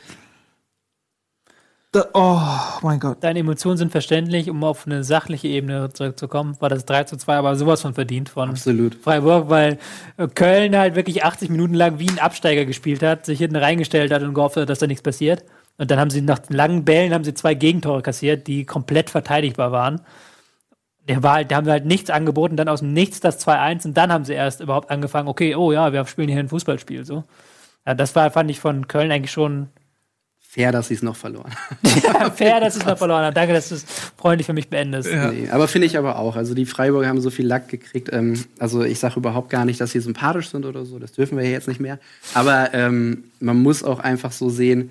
Da, oh mein Gott. Deine Emotionen sind verständlich, um auf eine sachliche Ebene zurückzukommen. War das 3 zu 2 aber sowas von verdient von Absolut. Freiburg, weil äh, Köln halt wirklich 80 Minuten lang wie ein Absteiger gespielt hat, sich hinten reingestellt hat und gehofft hat, dass da nichts passiert. Und dann haben sie nach langen Bällen haben sie zwei Gegentore kassiert, die komplett verteidigbar waren. Der war halt, die haben halt nichts angeboten, dann aus dem Nichts das 2-1 und dann haben sie erst überhaupt angefangen, okay, oh ja, wir spielen hier ein Fußballspiel, so. Ja, das war, fand ich von Köln eigentlich schon Fair, dass sie es noch verloren haben. fair, dass sie es noch verloren haben. Danke, dass du es freundlich für mich beendest. Nee, aber finde ich aber auch. Also die Freiburger haben so viel Lack gekriegt. Ähm, also ich sage überhaupt gar nicht, dass sie sympathisch sind oder so. Das dürfen wir hier jetzt nicht mehr. Aber ähm, man muss auch einfach so sehen,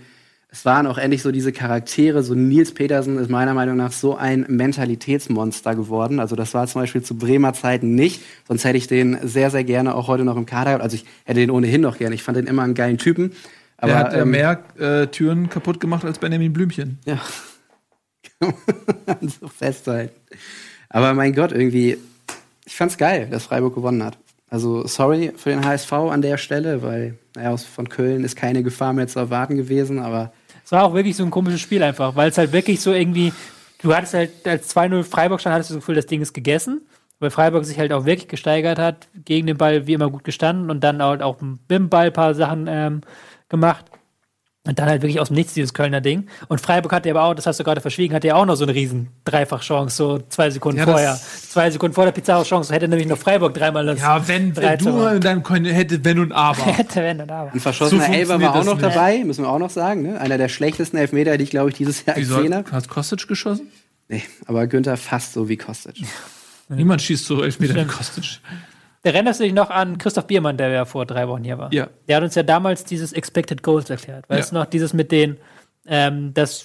es waren auch endlich so diese Charaktere. So Nils Petersen ist meiner Meinung nach so ein Mentalitätsmonster geworden. Also das war zum Beispiel zu Bremer Zeiten nicht. Sonst hätte ich den sehr, sehr gerne auch heute noch im Kader gehabt. Also ich hätte den ohnehin noch gerne. Ich fand den immer einen geilen Typen. Aber, Der hat ja ähm, mehr äh, Türen kaputt gemacht als Benjamin Blümchen. Ja. so festhalten. Aber mein Gott, irgendwie, ich fand's geil, dass Freiburg gewonnen hat. Also sorry für den HSV an der Stelle, weil, naja, aus, von Köln ist keine Gefahr mehr zu erwarten gewesen, aber Es war auch wirklich so ein komisches Spiel einfach, weil es halt wirklich so irgendwie, du hattest halt als 2-0 Freiburg stand, hattest du das Gefühl, das Ding ist gegessen, weil Freiburg sich halt auch wirklich gesteigert hat, gegen den Ball wie immer gut gestanden und dann halt auch mit dem Ball ein paar Sachen ähm, gemacht. Und dann halt wirklich aus dem Nichts dieses Kölner Ding. Und Freiburg hatte aber auch, das hast du gerade verschwiegen, hatte ja auch noch so eine riesen Dreifach-Chance, so zwei Sekunden Ja, vorher. Zwei Sekunden vor der Pizarro-Chance hätte nämlich noch Freiburg dreimal das Ja, wenn, wenn du dann können, hätte wenn und aber. hätte, wenn und aber. ein verschossener So funktioniert war auch noch nicht. dabei, müssen wir auch noch sagen. Ne? Einer der schlechtesten Elfmeter, die ich, glaube ich, dieses Jahr gesehen hat, habe. hat Kostic geschossen? Nee, aber Günther fast so wie Kostic. Niemand schießt so Elfmeter wie. Kostic. Erinnerst du dich noch an Christoph Biermann, der ja vor drei Wochen hier war? Ja. Der hat uns ja damals dieses Expected Goals erklärt. Weißt Ja. du noch, dieses mit den, ähm, dass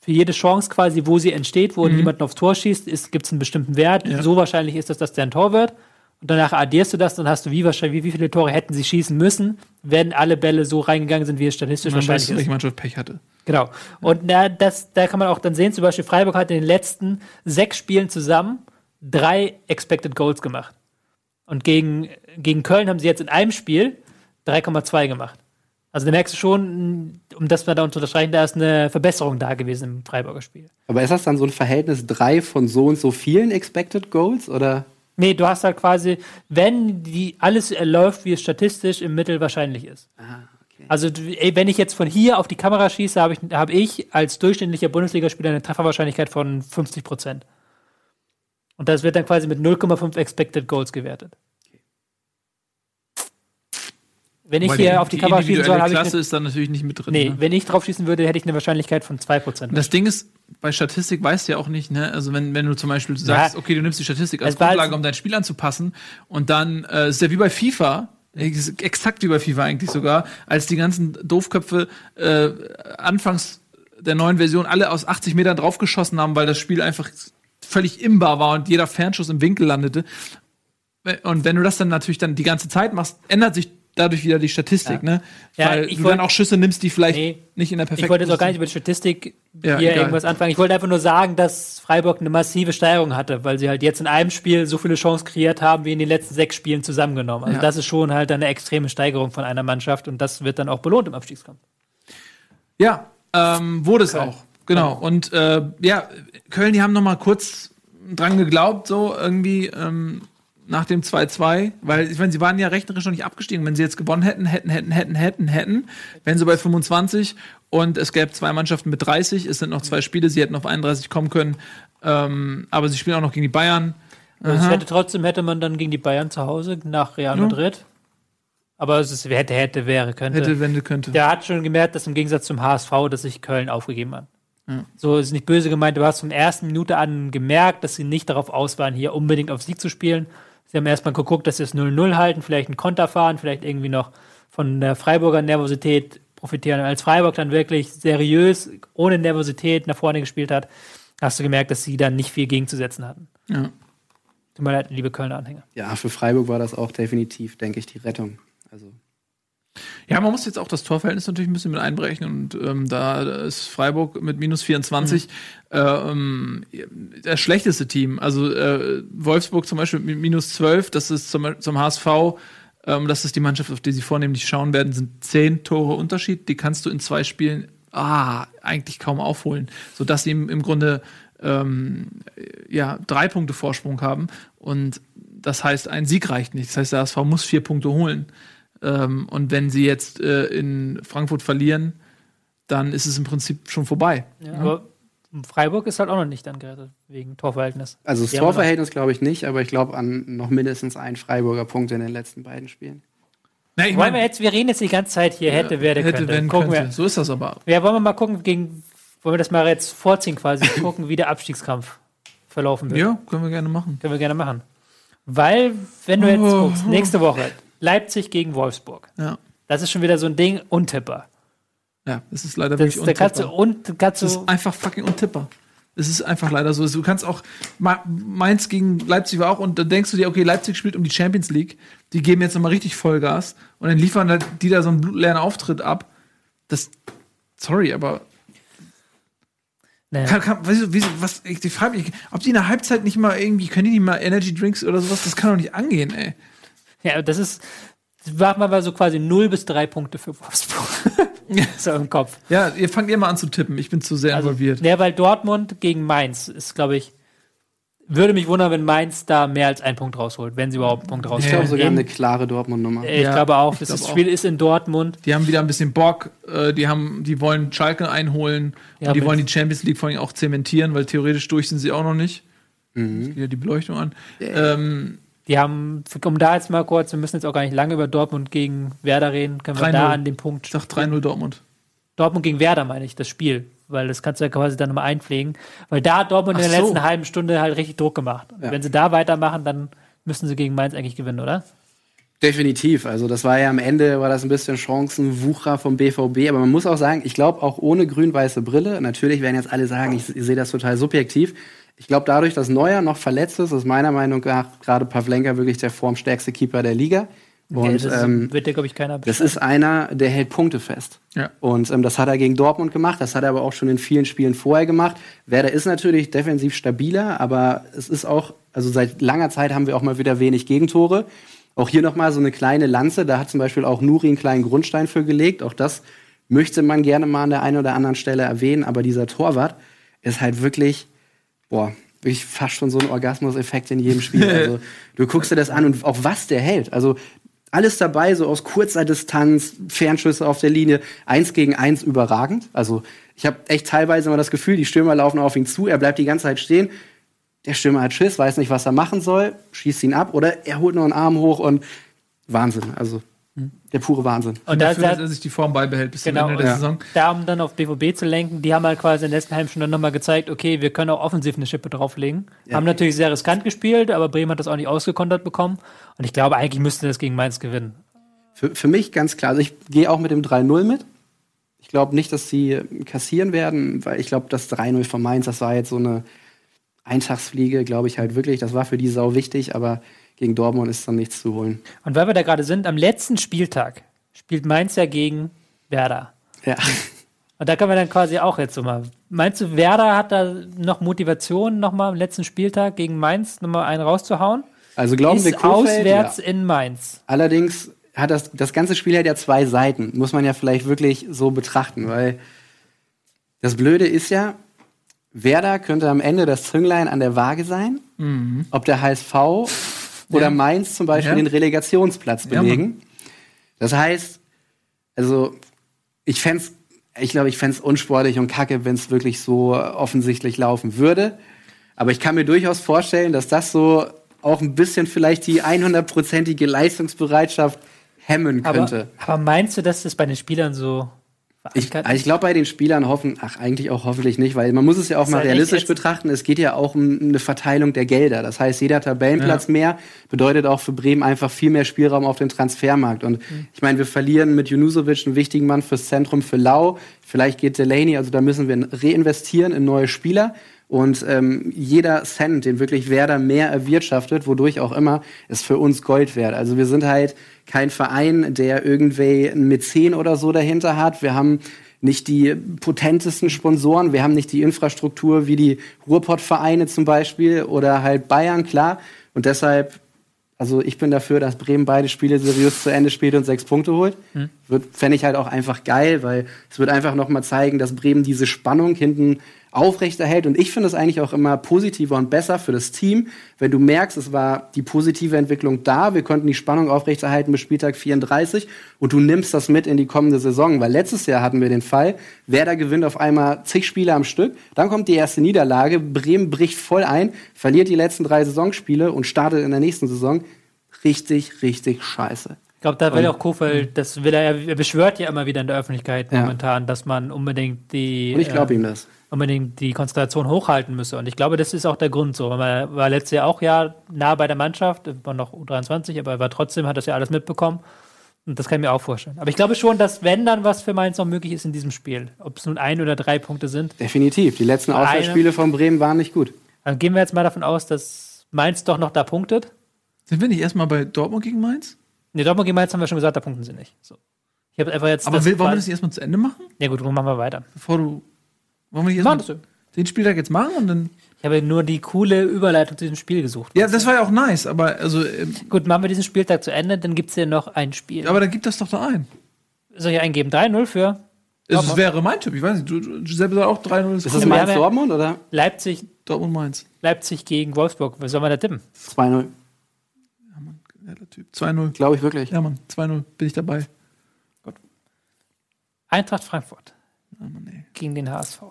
für jede Chance quasi, wo sie entsteht, wo jemand aufs Tor schießt, gibt es einen bestimmten Wert. Mhm. Ja. So wahrscheinlich ist das, dass der ein Tor wird. Und danach addierst du das, dann hast du wie wahrscheinlich, wie viele Tore hätten sie schießen müssen, wenn alle Bälle so reingegangen sind, wie es statistisch Man weiß, wahrscheinlich ist. welche Mannschaft Pech hatte. Genau. Und na, das, da kann man auch dann sehen, zum Beispiel Freiburg hat in den letzten sechs Spielen zusammen drei Expected Goals gemacht. Und gegen, gegen Köln haben sie jetzt in einem Spiel 3,2 gemacht. Also da merkst du schon, um das mal da zu unterstreichen, da ist eine Verbesserung da gewesen im Freiburger Spiel. Aber ist das dann so ein Verhältnis drei von so und so vielen Expected Goals? Oder? Nee, du hast halt quasi, wenn die alles läuft, wie es statistisch im Mittel wahrscheinlich ist. Ah, okay. Also, wenn ich jetzt von hier auf die Kamera schieße, habe ich, hab ich als durchschnittlicher Bundesligaspieler eine Trefferwahrscheinlichkeit von 50 Prozent. Und das wird dann quasi mit 0,5 Expected Goals gewertet. Wenn ich Weil hier auf die, Kamera schießen soll, habe ich. Klasse ist dann natürlich nicht mit drin. nee, ne? wenn ich drauf schießen würde, hätte ich eine Wahrscheinlichkeit von 2 Prozent. Das Ding ist, bei Statistik weißt du ja auch nicht, ne? Also wenn, wenn du zum Beispiel sagst, okay, du nimmst die Statistik als Grundlage, um dein Spiel anzupassen und dann äh, ist ja wie bei FIFA, ex- exakt wie bei FIFA eigentlich sogar, als die ganzen Doofköpfe äh, anfangs der neuen Version alle aus 80 Metern draufgeschossen haben, weil das Spiel einfach völlig imbar war und jeder Fernschuss im Winkel landete. Und wenn du das dann natürlich dann die ganze Zeit machst, ändert sich dadurch wieder die Statistik, ne? Ja, Weil ich du wollt- dann auch Schüsse nimmst, die vielleicht Nee. nicht in der perfekten Ich wollte jetzt auch gar nicht über die Statistik Ja, hier egal. irgendwas anfangen. Ich wollte einfach nur sagen, dass Freiburg eine massive Steigerung hatte, weil sie halt jetzt in einem Spiel so viele Chancen kreiert haben wie in den letzten sechs Spielen zusammengenommen. Also Ja. das ist schon halt eine extreme Steigerung von einer Mannschaft und das wird dann auch belohnt im Abstiegskampf. Ja, ähm, wurde es Köln. auch. Genau. Und äh, ja, Köln, die haben noch mal kurz dran geglaubt, so irgendwie ähm, nach dem 2-2, weil ich meine, sie waren ja rechnerisch noch nicht abgestiegen. Wenn sie jetzt gewonnen hätten, hätten, hätten, hätten, hätten, hätten, wären sie bei 25 und es gäbe zwei Mannschaften mit 30. Es sind noch zwei Spiele, sie hätten auf 31 kommen können. Ähm, aber sie spielen auch noch gegen die Bayern. Also hätte trotzdem hätte man dann gegen die Bayern zu Hause nach Real Ja. Madrid. Aber es ist, hätte, hätte, wäre, könnte. Hätte, wenn könnte. Der hat schon gemerkt, dass im Gegensatz zum HSV, dass sich Köln aufgegeben hat. So ist nicht böse gemeint, du hast von der ersten Minute an gemerkt, dass sie nicht darauf aus waren, hier unbedingt auf Sieg zu spielen. Sie haben erstmal geguckt, dass sie es 0-0 halten, vielleicht einen Konter fahren, vielleicht irgendwie noch von der Freiburger Nervosität profitieren. Und als Freiburg dann wirklich seriös, ohne Nervosität nach vorne gespielt hat, hast du gemerkt, dass sie dann nicht viel gegenzusetzen hatten. Ja. Tut mir leid, liebe Kölner Anhänger. Ja, für Freiburg war das auch definitiv, denke ich, die Rettung. Also Ja, man muss jetzt auch das Torverhältnis natürlich ein bisschen mit einberechnen und ähm, da ist Freiburg mit minus 24 ähm, das schlechteste Team. Also äh, Wolfsburg zum Beispiel mit minus 12, das ist zum, zum HSV, ähm, das ist die Mannschaft, auf die sie vornehmlich schauen werden, sind zehn Tore Unterschied. Die kannst du in zwei Spielen ah, eigentlich kaum aufholen, sodass sie im, im Grunde ähm, ja, drei Punkte Vorsprung haben und das heißt, ein Sieg reicht nicht. Das heißt, der HSV muss vier Punkte holen. Ähm, und wenn sie jetzt äh, in Frankfurt verlieren, dann ist es im Prinzip schon vorbei. Ja, Aber Freiburg ist halt auch noch nicht dann gerettet, wegen Torverhältnis. Also das Die wir. Torverhältnis glaube ich nicht, aber ich glaube an noch mindestens einen Freiburger Punkt in den letzten beiden Spielen. Na, ich Wollen wir, jetzt, wir reden jetzt die ganze Zeit hier, hätte, werde, hätte, könnte. wenn, Gucken könnte. So ist das aber. Wir, ja, wollen wir mal gucken, gegen, wollen wir das mal jetzt vorziehen quasi, gucken, wie der Abstiegskampf verlaufen wird. Ja, können wir gerne machen. Können wir gerne machen. Weil, wenn du jetzt Oh. guckst, nächste Woche, Leipzig gegen Wolfsburg. Ja. Das ist schon wieder so ein Ding, untipper. Ja, das ist leider Das, wirklich da kannst du, und, kannst Das ist einfach fucking untippbar. Es ist einfach leider so. Du kannst auch, Ma- Mainz gegen Leipzig war auch, und dann denkst du dir, okay, Leipzig spielt um die Champions League, die geben jetzt nochmal richtig Vollgas und dann liefern halt die da so einen blutleeren Auftritt ab. das, sorry, aber Naja. kann, kann, weißt du, wieso, was, ich, ich frage mich, ob die in der Halbzeit nicht mal irgendwie, können die nicht mal Energy Drinks oder sowas, das kann doch nicht angehen, ey. Ja, das ist, das machen wir mal so quasi 0 bis 3 Punkte für Wolfsburg. so im Kopf. Ja, ihr fangt ihr mal an zu tippen, ich bin zu sehr Also, involviert. ja, weil Dortmund gegen Mainz ist, glaube ich, würde mich wundern, wenn Mainz da mehr als einen Punkt rausholt, wenn sie überhaupt einen Punkt Ich rausholen. glaube sogar eine klare Dortmund-Nummer. ich Ja, glaube auch, ich das glaube ist- auch. Spiel ist in Dortmund. Die haben wieder ein bisschen Bock, äh, die haben, die wollen Schalke einholen Ja, und die wollen die Champions League vor allem auch zementieren, weil theoretisch durch sind sie auch noch nicht. Mhm. Jetzt geht ja die Beleuchtung an. Ähm, Die haben, um da jetzt mal kurz, wir müssen jetzt auch gar nicht lange über Dortmund gegen Werder reden, können wir 3-0. da an dem Punkt. ich sag 3-0 Dortmund. Dortmund gegen Werder meine ich, das Spiel. Weil das kannst du ja quasi dann nochmal einpflegen. Weil da hat Dortmund in Ach der so. letzten halben Stunde halt richtig Druck gemacht. Und Ja. Wenn sie da weitermachen, dann müssen sie gegen Mainz eigentlich gewinnen, oder? Definitiv. Also das war ja am Ende, war das ein bisschen Chancenwucher vom BVB. Aber man muss auch sagen, ich glaube auch ohne grün-weiße Brille, natürlich werden jetzt alle sagen, ich, ich sehe das total subjektiv. Ich glaube, dadurch, dass Neuer noch verletzt ist, ist meiner Meinung nach gerade Pavlenka wirklich der formstärkste Keeper der Liga. Und das ähm, wird dir, glaube ich, keiner das ist einer, der hält Punkte fest. Ja. Und ähm, das hat er gegen Dortmund gemacht, das hat er aber auch schon in vielen Spielen vorher gemacht. Werder ist natürlich defensiv stabiler, aber es ist auch, also seit langer Zeit haben wir auch mal wieder wenig Gegentore. Auch hier nochmal so eine kleine Lanze, da hat zum Beispiel auch Nuri einen kleinen Grundstein für gelegt. Auch das möchte man gerne mal an der einen oder anderen Stelle erwähnen, aber dieser Torwart ist halt wirklich, boah, wirklich fast schon so ein Orgasmus-Effekt in jedem Spiel. Also du guckst dir das an und auch was der hält. Also alles dabei, so aus kurzer Distanz, Fernschüsse auf der Linie, eins gegen eins überragend. Also ich habe echt teilweise immer das Gefühl, die Stürmer laufen auf ihn zu, er bleibt die ganze Zeit stehen. Der Stürmer hat Schiss, weiß nicht, was er machen soll, schießt ihn ab oder er holt nur einen Arm hoch und Wahnsinn. Also der pure Wahnsinn. Und dafür, da, dass er sich die Form beibehält bis Genau, zum Ende der ja. Saison. da, um dann auf BVB zu lenken, die haben halt quasi in letzten halben Stunde nochmal gezeigt, okay, wir können auch offensiv eine Schippe drauflegen. Haben natürlich sehr riskant gespielt, aber Bremen hat das auch nicht ausgekontert bekommen. Und ich glaube, eigentlich müsste das gegen Mainz gewinnen. Für, für mich ganz klar, also ich gehe auch mit dem 3-0 mit. Ich glaube nicht, dass sie kassieren werden, weil ich glaube, das 3-0 von Mainz, das war jetzt so eine Eintagsfliege, glaube ich halt wirklich. Das war für die Sau wichtig, aber gegen Dortmund ist dann nichts zu holen. Und weil wir da gerade sind, am letzten Spieltag spielt Mainz ja gegen Werder. Ja. Und da können wir dann quasi auch jetzt so mal. Meinst du, Werder hat da noch Motivation, nochmal am letzten Spieltag gegen Mainz nochmal einen rauszuhauen? Also glauben wir Ist Kofeld, auswärts ja. in Mainz. Allerdings hat das, das ganze Spiel hat ja zwei Seiten. Muss man ja vielleicht wirklich so betrachten, weil das Blöde ist ja, Werder könnte am Ende das Zünglein an der Waage sein, ob der HSV oder Ja. Mainz zum Beispiel Ja. den Relegationsplatz Ja, belegen. das heißt, also ich fände ich glaube, ich fände es unsportlich und kacke, wenn es wirklich so offensichtlich laufen würde. Aber ich kann mir durchaus vorstellen, dass das so auch ein bisschen vielleicht die 100-prozentige Leistungsbereitschaft hemmen könnte. Aber, aber meinst du, dass das bei den Spielern so Ich, also ich glaube, bei den Spielern hoffen, ach, eigentlich auch hoffentlich nicht, weil man muss es ja auch ist mal realistisch betrachten. Es geht ja auch um eine Verteilung der Gelder. Das heißt, jeder Tabellenplatz mehr bedeutet auch für Bremen einfach viel mehr Spielraum auf den Transfermarkt. Und Mhm. ich meine, wir verlieren mit Junusovic einen wichtigen Mann fürs Zentrum für Lau. Vielleicht geht Delaney, also da müssen wir reinvestieren in neue Spieler. Und ähm, jeder Cent, den wirklich Werder mehr erwirtschaftet, wodurch auch immer, ist für uns Gold wert. Also wir sind halt kein Verein, der irgendwie einen Mäzen oder so dahinter hat. Wir haben nicht die potentesten Sponsoren, wir haben nicht die Infrastruktur wie die Ruhrpott-Vereine zum Beispiel oder halt Bayern, klar. Und deshalb, also ich bin dafür, dass Bremen beide Spiele seriös zu Ende spielt und sechs Punkte holt. Wird Fände ich halt auch einfach geil, weil es wird einfach noch mal zeigen, dass Bremen diese Spannung hinten aufrechterhält. Und ich finde es eigentlich auch immer positiver und besser für das Team, wenn du merkst, es war die positive Entwicklung da, wir konnten die Spannung aufrechterhalten bis Spieltag 34 und du nimmst das mit in die kommende Saison. Weil letztes Jahr hatten wir den Fall, Werder gewinnt auf einmal zig Spiele am Stück, dann kommt die erste Niederlage, Bremen bricht voll ein, verliert die letzten drei Saisonspiele und startet in der nächsten Saison richtig, richtig scheiße. Ich glaube, da will auch Kofeld, das will er, er beschwört ja immer wieder in der Öffentlichkeit Ja. momentan, dass man unbedingt die, Und ich glaube äh, ihm das. Unbedingt die Konzentration hochhalten müsse. Und ich glaube, das ist auch der Grund so. Weil man war letztes Jahr auch ja nah bei der Mannschaft, war noch U23, aber er war trotzdem, hat das ja alles mitbekommen. Und das kann ich mir auch vorstellen. Aber ich glaube schon, dass wenn dann was für Mainz noch möglich ist in diesem Spiel, ob es nun ein oder drei Punkte sind, Definitiv. Die letzten Auswärtsspiele von Bremen waren nicht gut. dann gehen wir jetzt mal davon aus, dass Mainz doch noch da punktet. Sind wir nicht erstmal bei Dortmund gegen Mainz? Ne, Dortmund gegen Mainz haben wir schon gesagt, da punkten sie nicht. So. Ich habe einfach jetzt. Aber will, wollen wir das nicht erstmal zu Ende machen? Ja, gut, dann machen wir weiter. Bevor du. Wollen wir nicht erstmal so. den Spieltag jetzt machen und dann. Ich habe nur die coole Überleitung zu diesem Spiel gesucht. Ja, das war ja auch nice, aber also. ähm, Gut, machen wir diesen Spieltag zu Ende, dann gibt es ja noch ein Spiel. Aber dann gib das doch da ein. Soll ich eingeben? 3-0 für Es Dortmund. wäre mein Tipp, ich weiß nicht. Du, du Giuseppe sagt auch 3-0 ist das Mainz Dortmund oder? Leipzig, Dortmund Mainz. Leipzig gegen Wolfsburg. Was soll man da tippen? 2-0. Ja, der Typ. 2-0. Glaube ich wirklich. Ja, Mann, 2-0 bin ich dabei. Eintracht Frankfurt Ja, Mann, gegen den HSV.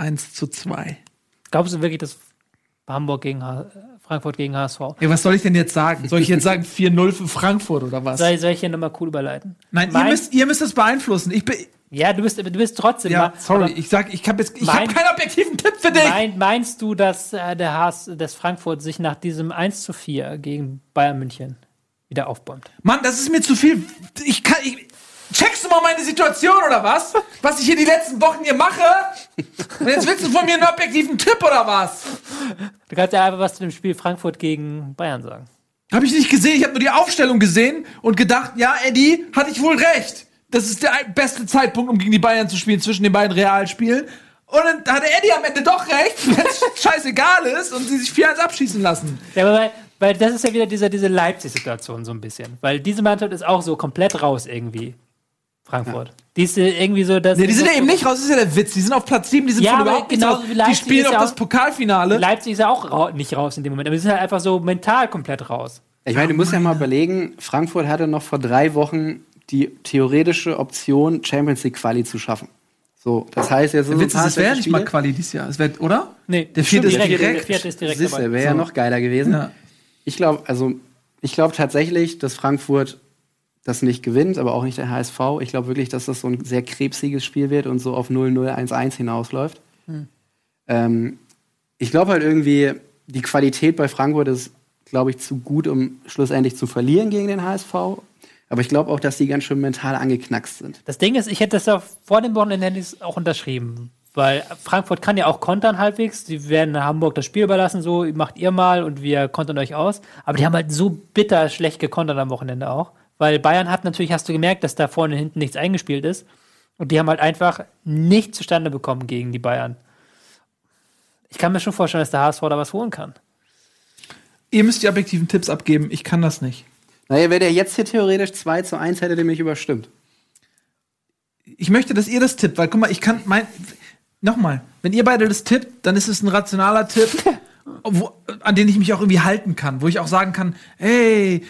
1 zu 2. Glaubst du wirklich, dass Hamburg gegen H Frankfurt gegen HSV? Ja, was soll ich denn jetzt sagen? Soll ich jetzt sagen 4-0 für Frankfurt oder was? Soll, soll ich hier nochmal cool überleiten? Nein, ihr Mein- müsst, ihr müsst das beeinflussen. Ich bin. Ja, du bist, du bist trotzdem. Ja, sorry, ich sag, ich habe jetzt, ich habe Mein- keinen objektiven Tipp für dich. Mein, meinst du, dass äh, der HS, dass Frankfurt sich nach diesem 1 zu 4 gegen Bayern München wieder aufbäumt? Mann, das ist mir zu viel. Ich kann. Ich, checkst du mal meine Situation oder was? Was ich hier die letzten Wochen hier mache? Und jetzt willst du von mir einen objektiven Tipp oder was? Du kannst ja einfach was zu dem Spiel Frankfurt gegen Bayern sagen. Habe ich nicht gesehen. Ich habe nur die Aufstellung gesehen und gedacht, ja, Eddie, hatte ich wohl recht. Das ist der beste Zeitpunkt, um gegen die Bayern zu spielen, zwischen den beiden Realspielen. Und dann hatte Eddie am Ende doch recht, wenn es scheißegal ist und sie sich 4-1 abschießen lassen. Ja, aber weil, weil das ist ja wieder diese, diese Leipzig-Situation so ein bisschen. Weil diese Mannschaft ist auch so komplett raus irgendwie. Frankfurt. Die ist äh, irgendwie so, dass. Nee, die sind ja eben nicht raus, das ist ja der Witz. Die sind auf Platz 7, die sind Ja, aber überhaupt nichts genauso raus. Die spielen ja das auch- Pokalfinale. Leipzig ist ja auch nicht raus in dem Moment. Aber sie sind halt einfach so mental komplett raus. Ich meine, du musst ja mal überlegen, Frankfurt hatte noch vor drei Wochen die theoretische Option, Champions League Quali zu schaffen. So, das heißt, jetzt Der so Witz ist, es wäre ja nicht mal. Quali dieses Jahr. Es wär, oder? Nee, Der vierte ist direkt. direkt. Der vierte ist direkt Siehste, dabei. wäre ja So. noch geiler gewesen. Ja. Ich glaube, also ich glaube tatsächlich, dass Frankfurt das nicht gewinnt, aber auch nicht der HSV. Ich glaube wirklich, dass das so ein sehr krebsiges Spiel wird und so auf 0-0-1-1 hinausläuft. Ähm, ich glaube halt irgendwie, die Qualität bei Frankfurt ist, glaube ich, zu gut, um schlussendlich zu verlieren gegen den HSV. Aber ich glaube auch, dass die ganz schön mental angeknackst sind. Das Ding ist, ich hätte das ja vor dem Wochenende auch unterschrieben. Weil Frankfurt kann ja auch kontern halbwegs. Die werden Hamburg das Spiel überlassen, so macht ihr mal und wir kontern euch aus. Aber die haben halt so bitter schlecht gekontert am Wochenende auch. Weil Bayern hat natürlich, hast du gemerkt, dass da vorne und hinten nichts eingespielt ist. Und die haben halt einfach nichts zustande bekommen gegen die Bayern. Ich kann mir schon vorstellen, dass der HSV da was holen kann. Ihr müsst die objektiven Tipps abgeben. Ich kann das nicht. Naja, wäre der jetzt hier theoretisch 2 zu 1, hätte der mich überstimmt. Ich möchte, dass ihr das tippt, weil guck mal, ich kann mein. Nochmal, wenn ihr beide das tippt, dann ist es ein rationaler Tipp, wo, an den ich mich auch irgendwie halten kann, wo ich auch sagen kann, hey,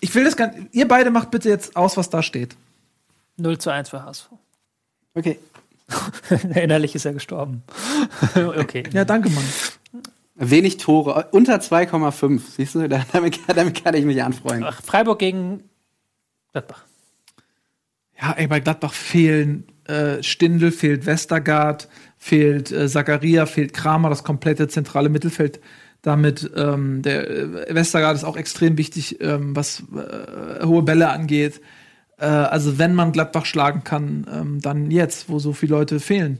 ich will das gar Ihr beide macht bitte jetzt aus, was da steht. 0 zu 1 für HSV. Okay. Innerlich ist er gestorben. okay. Ja, danke, Mann. Wenig Tore, unter 2,5. Siehst du, Da- damit, damit kann ich mich anfreuen. Ach, Freiburg gegen Gladbach. Ja, ey, bei Gladbach fehlen äh, Stindl, fehlt Westergaard, fehlt äh, Zakaria, fehlt Kramer, das komplette zentrale Mittelfeld. Damit ähm, der äh, Westergaard ist auch extrem wichtig, ähm, was äh, hohe Bälle angeht. Äh, also wenn man Gladbach schlagen kann, ähm, dann jetzt, wo so viele Leute fehlen.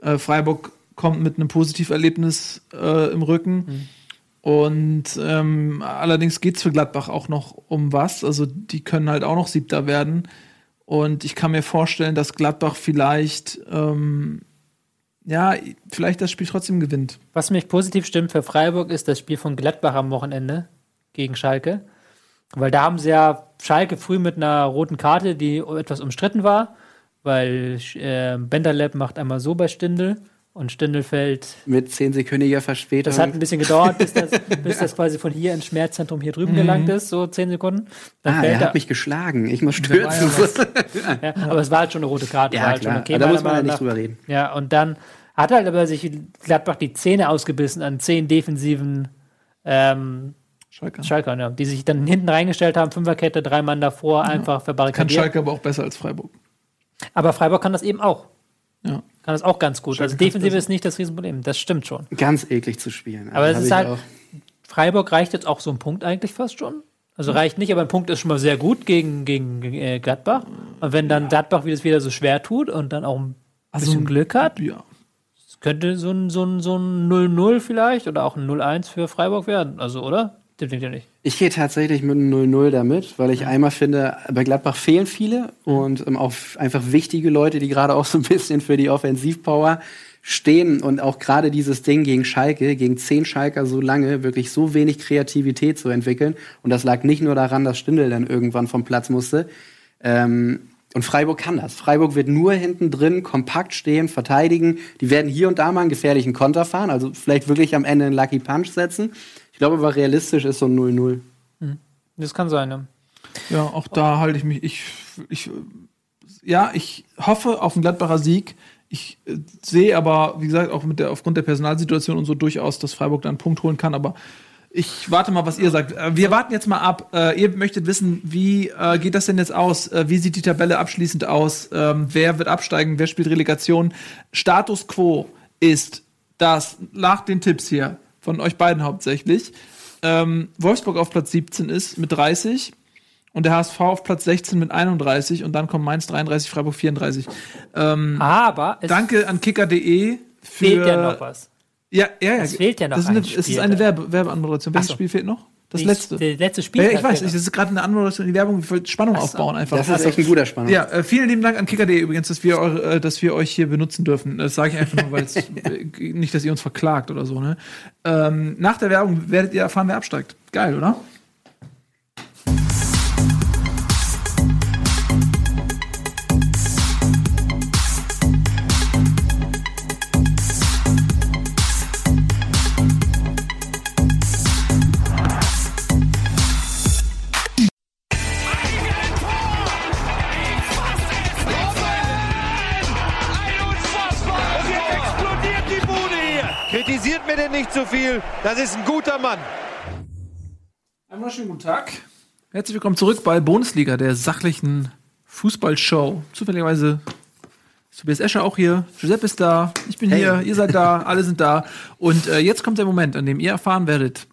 Äh, Freiburg kommt mit einem Positiverlebnis äh, im Rücken. Und ähm, allerdings geht es für Gladbach auch noch um was. Also die können halt auch noch Siebter werden. Und ich kann mir vorstellen, dass Gladbach vielleicht, ähm, ja, vielleicht das Spiel trotzdem gewinnt. Was mich positiv stimmt für Freiburg ist das Spiel von Gladbach am Wochenende gegen Schalke. Weil da haben sie ja Schalke früh mit einer roten Karte, die etwas umstritten war, weil äh, Benderlab macht einmal so bei Stindl und Stindl fällt. Mit 10-sekündiger Verspätung. Das hat ein bisschen gedauert, bis das, bis das quasi von hier ins Schmerzzentrum hier drüben gelangt ist, so zehn Sekunden. Dann ah, er er, hat mich geschlagen. Ich muss Da war ja stürzen. ja, aber es war halt schon eine rote Karte. war Ja, halt klar. Schon okay, Aber da muss man ja nicht drüber reden. Ja, und dann hat halt aber sich Gladbach die Zähne ausgebissen an zehn defensiven ähm, Schalke. Schalkern, ja, die sich dann hinten reingestellt haben, Fünferkette, drei Mann davor, einfach Kann verbarrikadiert. Schalke aber auch besser als Freiburg. Aber Freiburg kann das eben auch. Ja. Kann das auch ganz gut. Schalke also Defensive besser. ist nicht das Riesenproblem. Das stimmt schon. Ganz eklig zu spielen. Aber es Hab ist halt-. Freiburg reicht jetzt auch so ein Punkt eigentlich fast schon. Also reicht nicht, aber ein Punkt ist schon mal sehr gut gegen, gegen äh, Gladbach. Und wenn dann Gladbach wieder wieder so schwer tut und dann auch ein Also bisschen ein- Glück hat, Ja. könnte so ein, so ein, so ein 0-0 vielleicht oder auch ein 0-1 für Freiburg werden. Also, oder? Denkt ihr nicht. Ich gehe tatsächlich mit einem 0-0 damit, weil ich einmal finde, bei Gladbach fehlen viele und ähm, auch einfach wichtige Leute, die gerade auch so ein bisschen für die Offensivpower stehen und auch gerade dieses Ding gegen Schalke, gegen zehn Schalker so lange, wirklich so wenig Kreativität zu entwickeln. Und das lag nicht nur daran, dass Stindl dann irgendwann vom Platz musste. Ähm, und Freiburg kann das. Freiburg wird nur hinten drin kompakt stehen, verteidigen. Die werden hier und da mal einen gefährlichen Konter fahren, also vielleicht wirklich am Ende einen Lucky Punch setzen. Ich glaube aber realistisch ist so ein 0-0. Das kann sein, ne? Ja, auch da halte ich mich. Ich, ich, ja, ich hoffe auf einen Gladbacher Sieg. Ich äh, sehe aber, wie gesagt, auch mit der, aufgrund der Personalsituation und so durchaus, dass Freiburg da einen Punkt holen kann. Aber ich warte mal, was ihr sagt. Äh, Wir warten jetzt mal ab. Äh, ihr möchtet wissen, wie äh, geht das denn jetzt aus? Äh, wie sieht die Tabelle abschließend aus? Ähm, wer wird absteigen? Wer spielt Relegation? Status quo ist, dass nach den Tipps hier von euch beiden hauptsächlich ähm, Wolfsburg auf Platz 17 ist mit 30 und der HSV auf Platz 16 mit 31 und dann kommt Mainz 33, Freiburg 34. Ähm, Aber danke an kicker.de für fehlt ja noch was. Ja, ja, ja. Es fehlt ja noch das ist eine, ein Es ist Spiel, eine. Werbe Werbeanmoderation. Welches so. Spiel fehlt noch? Das letzte. Der letzte Spiel. Ja, ich weiß nicht, das ist gerade eine Anmoderation in die Werbung, ich wollte Spannung aufbauen einfach. Das ist echt ein guter Spannung. Ja, äh, vielen lieben Dank an kicker.de übrigens, dass wir, eure, äh, dass wir euch hier benutzen dürfen. Das sage ich einfach nur, weil es, äh, nicht, dass ihr uns verklagt oder so. Ne? Ähm, nach der Werbung werdet ihr erfahren, wer absteigt. Geil, oder? Das ist ein guter Mann. Einen wunderschönen guten Tag. Herzlich willkommen zurück bei Bundesliga, der sachlichen Fußballshow. Zufälligerweise ist Tobias Escher auch hier, Giuseppe ist da, ich bin hier, ihr seid da, alle sind da. Und äh, jetzt kommt der Moment, an dem ihr erfahren werdet,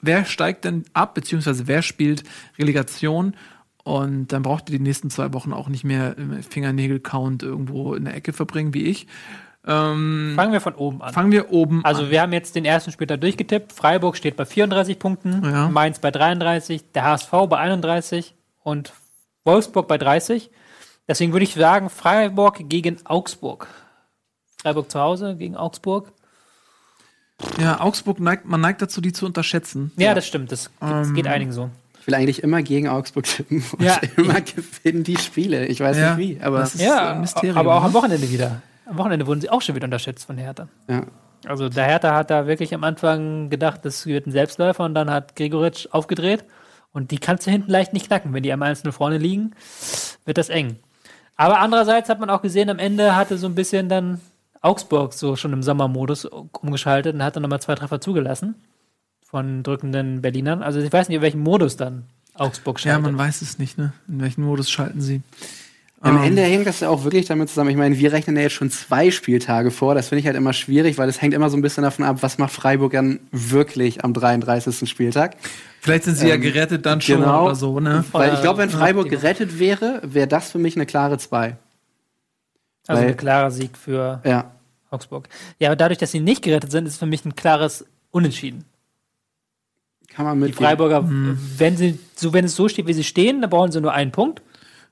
wer steigt denn ab, beziehungsweise wer spielt Relegation. Und dann braucht ihr die nächsten zwei Wochen auch nicht mehr im Fingernägel-Count irgendwo in der Ecke verbringen, wie ich. Ähm, Fangen wir von oben an. fangen wir oben Also an. wir haben jetzt den ersten Spieltag durchgetippt. Freiburg steht bei 34 Punkten, Ja. Mainz bei 33, der HSV bei 31 und Wolfsburg bei 30. Deswegen würde ich sagen, Freiburg gegen Augsburg. Freiburg zu Hause gegen Augsburg. Ja, Augsburg neigt, man neigt dazu, die zu unterschätzen. Ja, das stimmt. Das, das Ähm, geht einigen so. Ich will eigentlich immer gegen Augsburg tippen und Ja. immer gewinnen die Spiele. Ich weiß Ja. nicht wie, aber Das ist Ja, ein Mysterium. aber auch ne? am Wochenende wieder. Am Wochenende wurden sie auch schon wieder unterschätzt von Hertha. ja. Also der Hertha hat da wirklich am Anfang gedacht, das wird ein Selbstläufer und dann hat Gregoritsch aufgedreht und die kannst du hinten leicht nicht knacken. Wenn die am einzelnen vorne liegen, wird das eng. Aber andererseits hat man auch gesehen, am Ende hatte so ein bisschen dann Augsburg so schon im Sommermodus umgeschaltet und hat dann nochmal zwei Treffer zugelassen von drückenden Berlinern. Also ich weiß nicht, in welchem Modus dann Augsburg Ja, schaltet. man weiß es nicht, ne? In welchen Modus schalten sie? Am Ähm, Ende hängt das ja auch wirklich damit zusammen. Ich meine, wir rechnen ja jetzt schon zwei Spieltage vor. Das finde ich halt immer schwierig, weil es hängt immer so ein bisschen davon ab, was macht Freiburg dann wirklich am 33. Spieltag. Vielleicht sind sie ja gerettet dann schon genau. oder so, ne? Weil ich glaube, wenn Freiburg gerettet wäre, wäre das für mich eine klare 2. also weil- ein klarer Sieg für Ja. Augsburg. Ja, aber dadurch, dass sie nicht gerettet sind, ist für mich ein klares Unentschieden. Kann man Die mit. Freiburger, Mhm. wenn sie so, wenn es so steht, wie sie stehen, dann brauchen sie nur einen Punkt,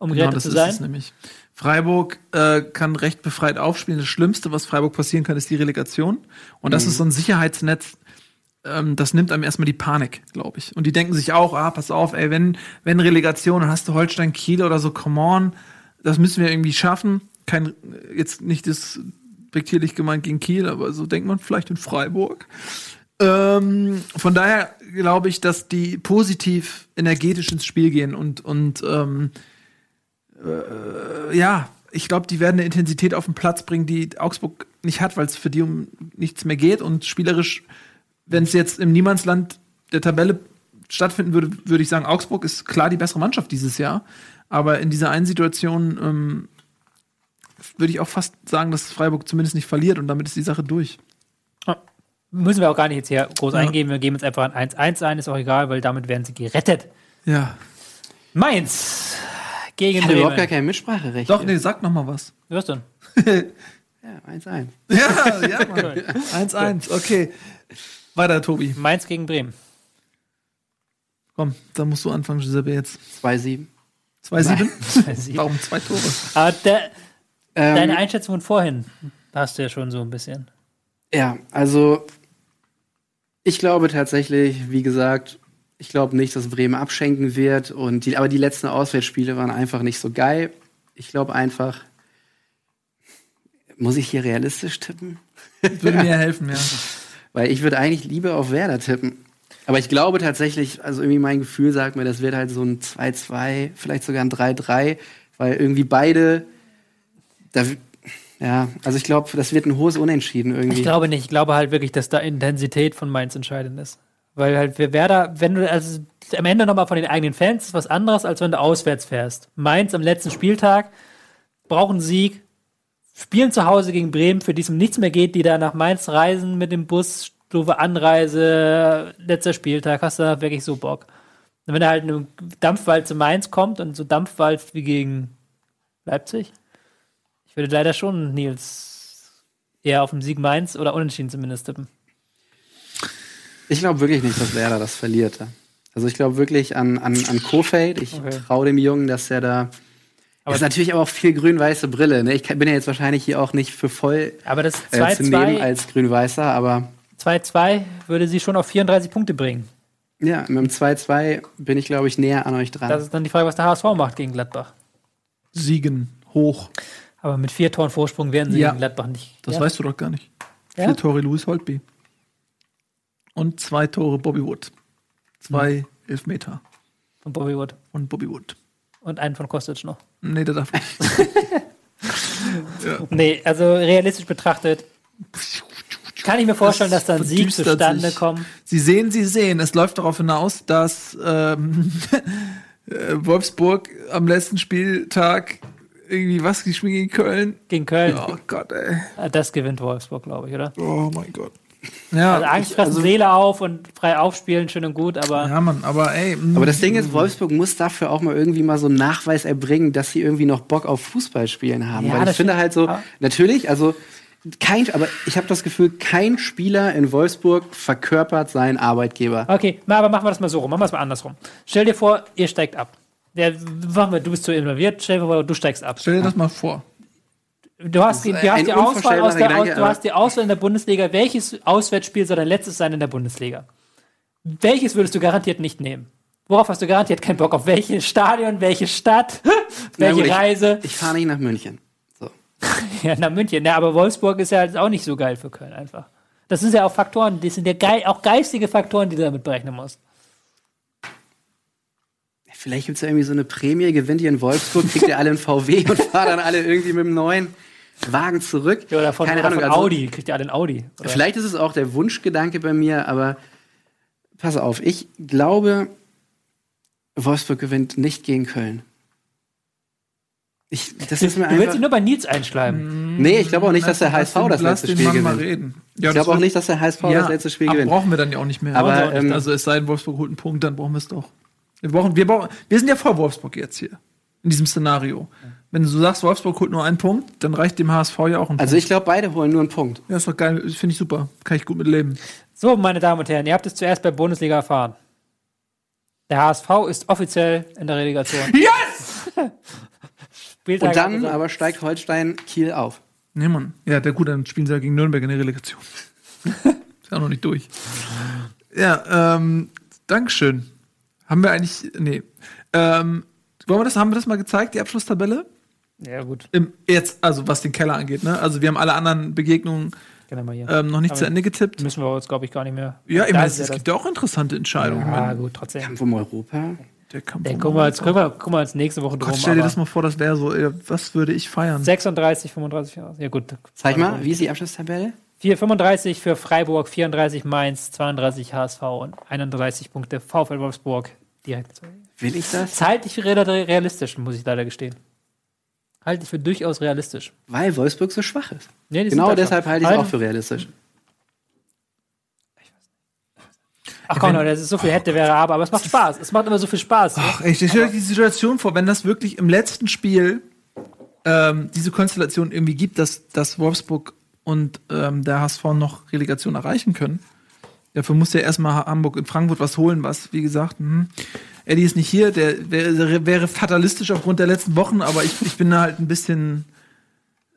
um Genau, gerettet das zu ist sein. es nämlich. Freiburg äh, kann recht befreit aufspielen. Das Schlimmste, was Freiburg passieren kann, ist die Relegation. Und das ist so ein Sicherheitsnetz, ähm, das nimmt einem erstmal die Panik, glaube ich. Und die denken sich auch, ah, pass auf, ey, wenn, wenn Relegation, dann hast du Holstein Kiel oder so, come on, das müssen wir irgendwie schaffen. Kein, jetzt nicht das respektierlich gemeint gegen Kiel, aber so denkt man vielleicht in Freiburg. Ähm, von daher glaube ich, dass die positiv energetisch ins Spiel gehen und, und ähm, äh, ja, ich glaube, die werden eine Intensität auf den Platz bringen, die Augsburg nicht hat, weil es für die um nichts mehr geht. Und spielerisch, wenn es jetzt im Niemandsland der Tabelle stattfinden würde, würde ich sagen, Augsburg ist klar die bessere Mannschaft dieses Jahr. Aber in dieser einen Situation ähm, würde ich auch fast sagen, dass Freiburg zumindest nicht verliert und damit ist die Sache durch. Müssen wir auch gar nicht jetzt hier groß Ja. eingehen. Wir geben jetzt einfach ein 1-1 ein, ist auch egal, weil damit werden sie gerettet. Ja. Mainz gegen Ich hatte überhaupt gar kein Mitspracherecht. Doch, nee, sag noch mal was. Was denn? Ja, 1-1. Ja, ja, Mann. 1-1, okay. Weiter, Tobi. Mainz gegen Bremen. Komm, da musst du anfangen, Giuseppe, jetzt. 2-7. 2-7? Nein. Warum zwei Tore? Aber der, Ähm, deine Einschätzung von vorhin hast du ja schon so ein bisschen. Ja, also ich glaube tatsächlich, wie gesagt, ich glaube nicht, dass Bremen abschenken wird. Und die, aber die letzten Auswärtsspiele waren einfach nicht so geil. Ich glaube einfach, muss ich hier realistisch tippen? Würde mir helfen, ja. Weil ich würde eigentlich lieber auf Werder tippen. Aber ich glaube tatsächlich, also irgendwie mein Gefühl sagt mir, das wird halt so ein 2-2, vielleicht sogar ein 3-3, weil irgendwie beide, da, ja, also ich glaube, das wird ein hohes Unentschieden irgendwie. Ich glaube nicht. Ich glaube halt wirklich, dass da Intensität von Mainz entscheidend ist. Weil halt wir Werder, wenn du also am Ende nochmal von den eigenen Fans ist was anderes, als wenn du auswärts fährst. Mainz am letzten Spieltag brauchen Sieg, spielen zu Hause gegen Bremen, für die es um nichts mehr geht, die da nach Mainz reisen mit dem Bus, stufe Anreise, letzter Spieltag, hast du da wirklich so Bock. Und wenn da halt ein Dampfwald zu Mainz kommt und so Dampfwald wie gegen Leipzig, ich würde leider schon Nils eher auf den Sieg Mainz oder Unentschieden zumindest tippen. Ich glaube wirklich nicht, dass Werder das verliert. Also ich glaube wirklich an, an, an Kofeld. Ich Okay. traue dem Jungen, dass er da. Aber- ist natürlich aber auch viel grün-weiße Brille. Ne? Ich bin ja jetzt wahrscheinlich hier auch nicht für voll Aber das äh, zu nehmen 2-2 als grün-weißer, aber 2-2 würde sie schon auf 34 Punkte bringen. ja, mit dem 2-2 bin ich, glaube ich, näher an euch dran. Das ist dann die Frage, was der HSV macht gegen Gladbach. Siegen, hoch. Aber mit vier Toren Vorsprung werden sie Ja. gegen Gladbach nicht. Das ja? weißt du doch gar nicht. Ja? Vier Tore Louis Holtby. Und zwei Tore Bobby Wood. Zwei Hm. Elfmeter Von Bobby Wood. von Bobby Wood. Und einen von Kostic noch. Nee, der darf nicht. Nee, also realistisch betrachtet kann ich mir vorstellen, dass da ein Sieg zustande sich. kommt. Sie sehen, Sie sehen. Es läuft darauf hinaus, dass ähm, äh, Wolfsburg am letzten Spieltag irgendwie was gespielt gegen Köln. Gegen Köln. Oh Gott, ey. Das gewinnt Wolfsburg, glaube ich, oder? Oh mein Gott. Ja, Also Angst fressen, Seele auf und frei aufspielen, schön und gut, aber ja, Mann, aber ey. mm, aber das Ding ist, Wolfsburg muss dafür auch mal irgendwie mal so einen Nachweis erbringen, dass sie irgendwie noch Bock auf Fußballspielen haben. Ja, Weil ich das finde halt so, natürlich, also kein, aber ich habe das Gefühl, kein Spieler in Wolfsburg verkörpert seinen Arbeitgeber. Okay, na, aber machen wir das mal so rum, machen wir es mal andersrum. Stell dir vor, ihr steigt ab. Machen wir, du bist zu involviert, stell dir vor, du steigst ab. Stell dir das mal vor. Du hast, die, du hast die Auswahl aus der, Gedanke, du hast die Auswahl in der Bundesliga. Welches Auswärtsspiel soll dein letztes sein in der Bundesliga? Welches würdest du garantiert nicht nehmen? Worauf hast du garantiert keinen Bock? Auf welches Stadion, welche Stadt, welche gut, ich- Reise? Ich fahre nicht nach München. So. Ja, nach München. Ja, aber Wolfsburg ist ja auch nicht so geil für Köln einfach. Das sind ja auch Faktoren, das sind ja geil, auch geistige Faktoren, die du damit berechnen musst. Vielleicht gibt es ja irgendwie so eine Prämie, gewinnt ihr in Wolfsburg, kriegt ihr alle einen VW und fahrt dann alle irgendwie mit dem neuen Wagen zurück. Ja, oder von, Keine oder Ahnung, von also- Audi. Kriegt ihr alle ein Audi. Oder? Vielleicht ist es auch der Wunschgedanke bei mir, aber pass auf, ich glaube, Wolfsburg gewinnt nicht gegen Köln. Ich, das Du, ist mir du willst ihn nur bei Nils einschleimen. Nee, ich glaube auch nicht, dass der HSV das lass letzte den Spiel Mann mal gewinnt. reden. Ich glaube auch nicht, dass der HSV das letzte Spiel gewinnt. brauchen wir dann ja auch nicht mehr. Aber, Also, ähm, also es sei denn, Wolfsburg holt einen Punkt, dann brauchen wir es doch. Wir, brauchen, wir, brauchen, wir sind ja vor Wolfsburg jetzt hier. In diesem Szenario. Wenn du so sagst, Wolfsburg holt nur einen Punkt, dann reicht dem HSV ja auch ein Also Punkt. ich glaube, beide holen nur einen Punkt. Ja, ist doch geil. Finde ich super. Kann ich gut mit leben. So, meine Damen und Herren, ihr habt es zuerst bei Bundesliga erfahren. Der HSV ist offiziell in der Relegation. Yes! Spieltag Und dann abgesagt. aber steigt Holstein Kiel auf. Nee, Mann. Ja, der gut, dann spielen sie ja gegen Nürnberg in der Relegation. ist ja noch nicht durch. Ja, ähm, Dankeschön. Haben wir eigentlich. Nee. Ähm, wollen wir das, haben wir das mal gezeigt, die Abschlusstabelle? Ja, gut. Im, jetzt, also was den Keller angeht, ne? Also wir haben alle anderen Begegnungen Genau mal hier. ähm, noch nicht Aber zu Ende getippt. Müssen wir uns, glaube ich, gar nicht mehr. Ja, ich meine, es, gibt ja auch interessante Entscheidungen. Ja, gut, trotzdem. Kampf um Europa. Der Kampf Den um gucken wir, gucken, wir, gucken wir uns nächste Woche drum. Gott, stell dir das mal vor, das wäre so, was würde ich feiern? 36, 35, ja Ja, gut. Zeig mal, wie ist die Abschlusstabelle? 4, 35 für Freiburg, 34 Mainz, 32 HSV und 31 Punkte VfL Wolfsburg direkt. Will ich das? Das halte ich für realistisch, muss ich leider gestehen. Halte ich für durchaus realistisch. Weil Wolfsburg so schwach ist. Nee, Genau deshalb halte ich es auch für realistisch. Ach komm, das ist so viel hätte, wäre aber, aber es macht Spaß. Es macht immer so viel Spaß. Ach, ey, ich stelle euch die Situation vor, wenn das wirklich im letzten Spiel ähm, diese Konstellation irgendwie gibt, dass, dass Wolfsburg und ähm, der HSV noch Relegation erreichen können, Dafür musste er erstmal Hamburg in Frankfurt was holen, was, wie gesagt, hm. Eddie ist nicht hier, der wäre, wäre fatalistisch aufgrund der letzten Wochen, aber ich, ich bin halt ein bisschen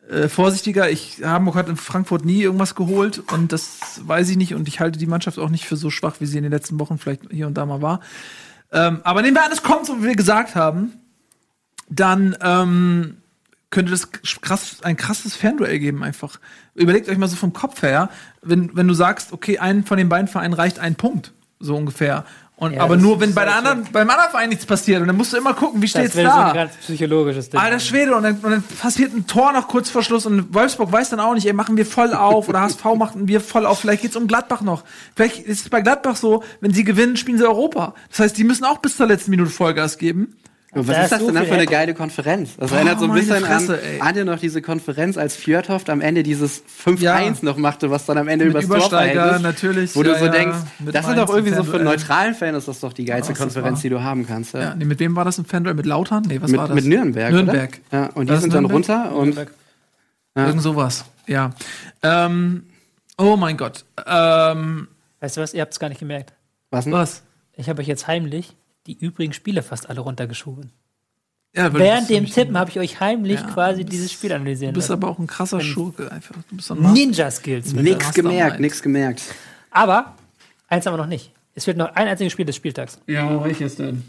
äh, vorsichtiger. Ich, Hamburg hat in Frankfurt nie irgendwas geholt und das weiß ich nicht und ich halte die Mannschaft auch nicht für so schwach, wie sie in den letzten Wochen vielleicht hier und da mal war. Ähm, aber nehmen wir an, es kommt, so wie wir gesagt haben, dann ähm, könnte das krass, ein krasses Fernduell geben einfach. Überlegt euch mal so vom Kopf her, wenn, wenn du sagst, okay, einen von den beiden Vereinen reicht ein Punkt, so ungefähr. Und, Ja, aber das nur, wenn bei der anderen, beim anderen Verein nichts passiert. Und dann musst du immer gucken, wie steht's Das wäre so da. ein ganz psychologisches Ding. Alter Schwede, und dann, und dann passiert ein Tor noch kurz vor Schluss und Wolfsburg weiß dann auch nicht, ey, machen wir voll auf oder HSV machen wir voll auf. Vielleicht geht's um Gladbach noch. Vielleicht ist es bei Gladbach so, wenn sie gewinnen, spielen sie Europa. Das heißt, die müssen auch bis zur letzten Minute Vollgas geben. Und was Da ist ist das so denn für eine geile Konferenz? Das Boah, erinnert so ein meine bisschen Fresse, ey. an, an dir noch diese Konferenz, als Fjordhoft am Ende dieses 5-1 Ja. noch machte, was dann am Ende Mit übers Tor natürlich. Wo du ja, so ja, denkst, das ist Mainz doch irgendwie so für einen Fernduell. neutralen Fan ist das doch die geilste Was Konferenz, die du haben kannst. Ja. Ja, nee, mit wem war das im Fernduell? Mit Lautern? Nee, was mit, war das? mit Nürnberg, Nürnberg. Oder? Ja, und die sind dann runter und Ja. Irgend sowas. Ja. Ähm, oh mein Gott. Ähm, Weißt du was, ihr habt es gar nicht gemerkt. was denn? was? Ich habe euch jetzt heimlich die übrigen Spiele fast alle runtergeschoben. Ja, Während dem Tippen habe ich euch heimlich Ja, quasi bist- dieses Spiel analysieren Du bist lassen. aber auch ein krasser Schurke einfach. Du bist so ein Master- Ninja-Skills. Nix gemerkt, nix gemerkt. Aber eins haben wir noch nicht. Es fehlt noch ein einziges Spiel des Spieltags. Ja, welches denn?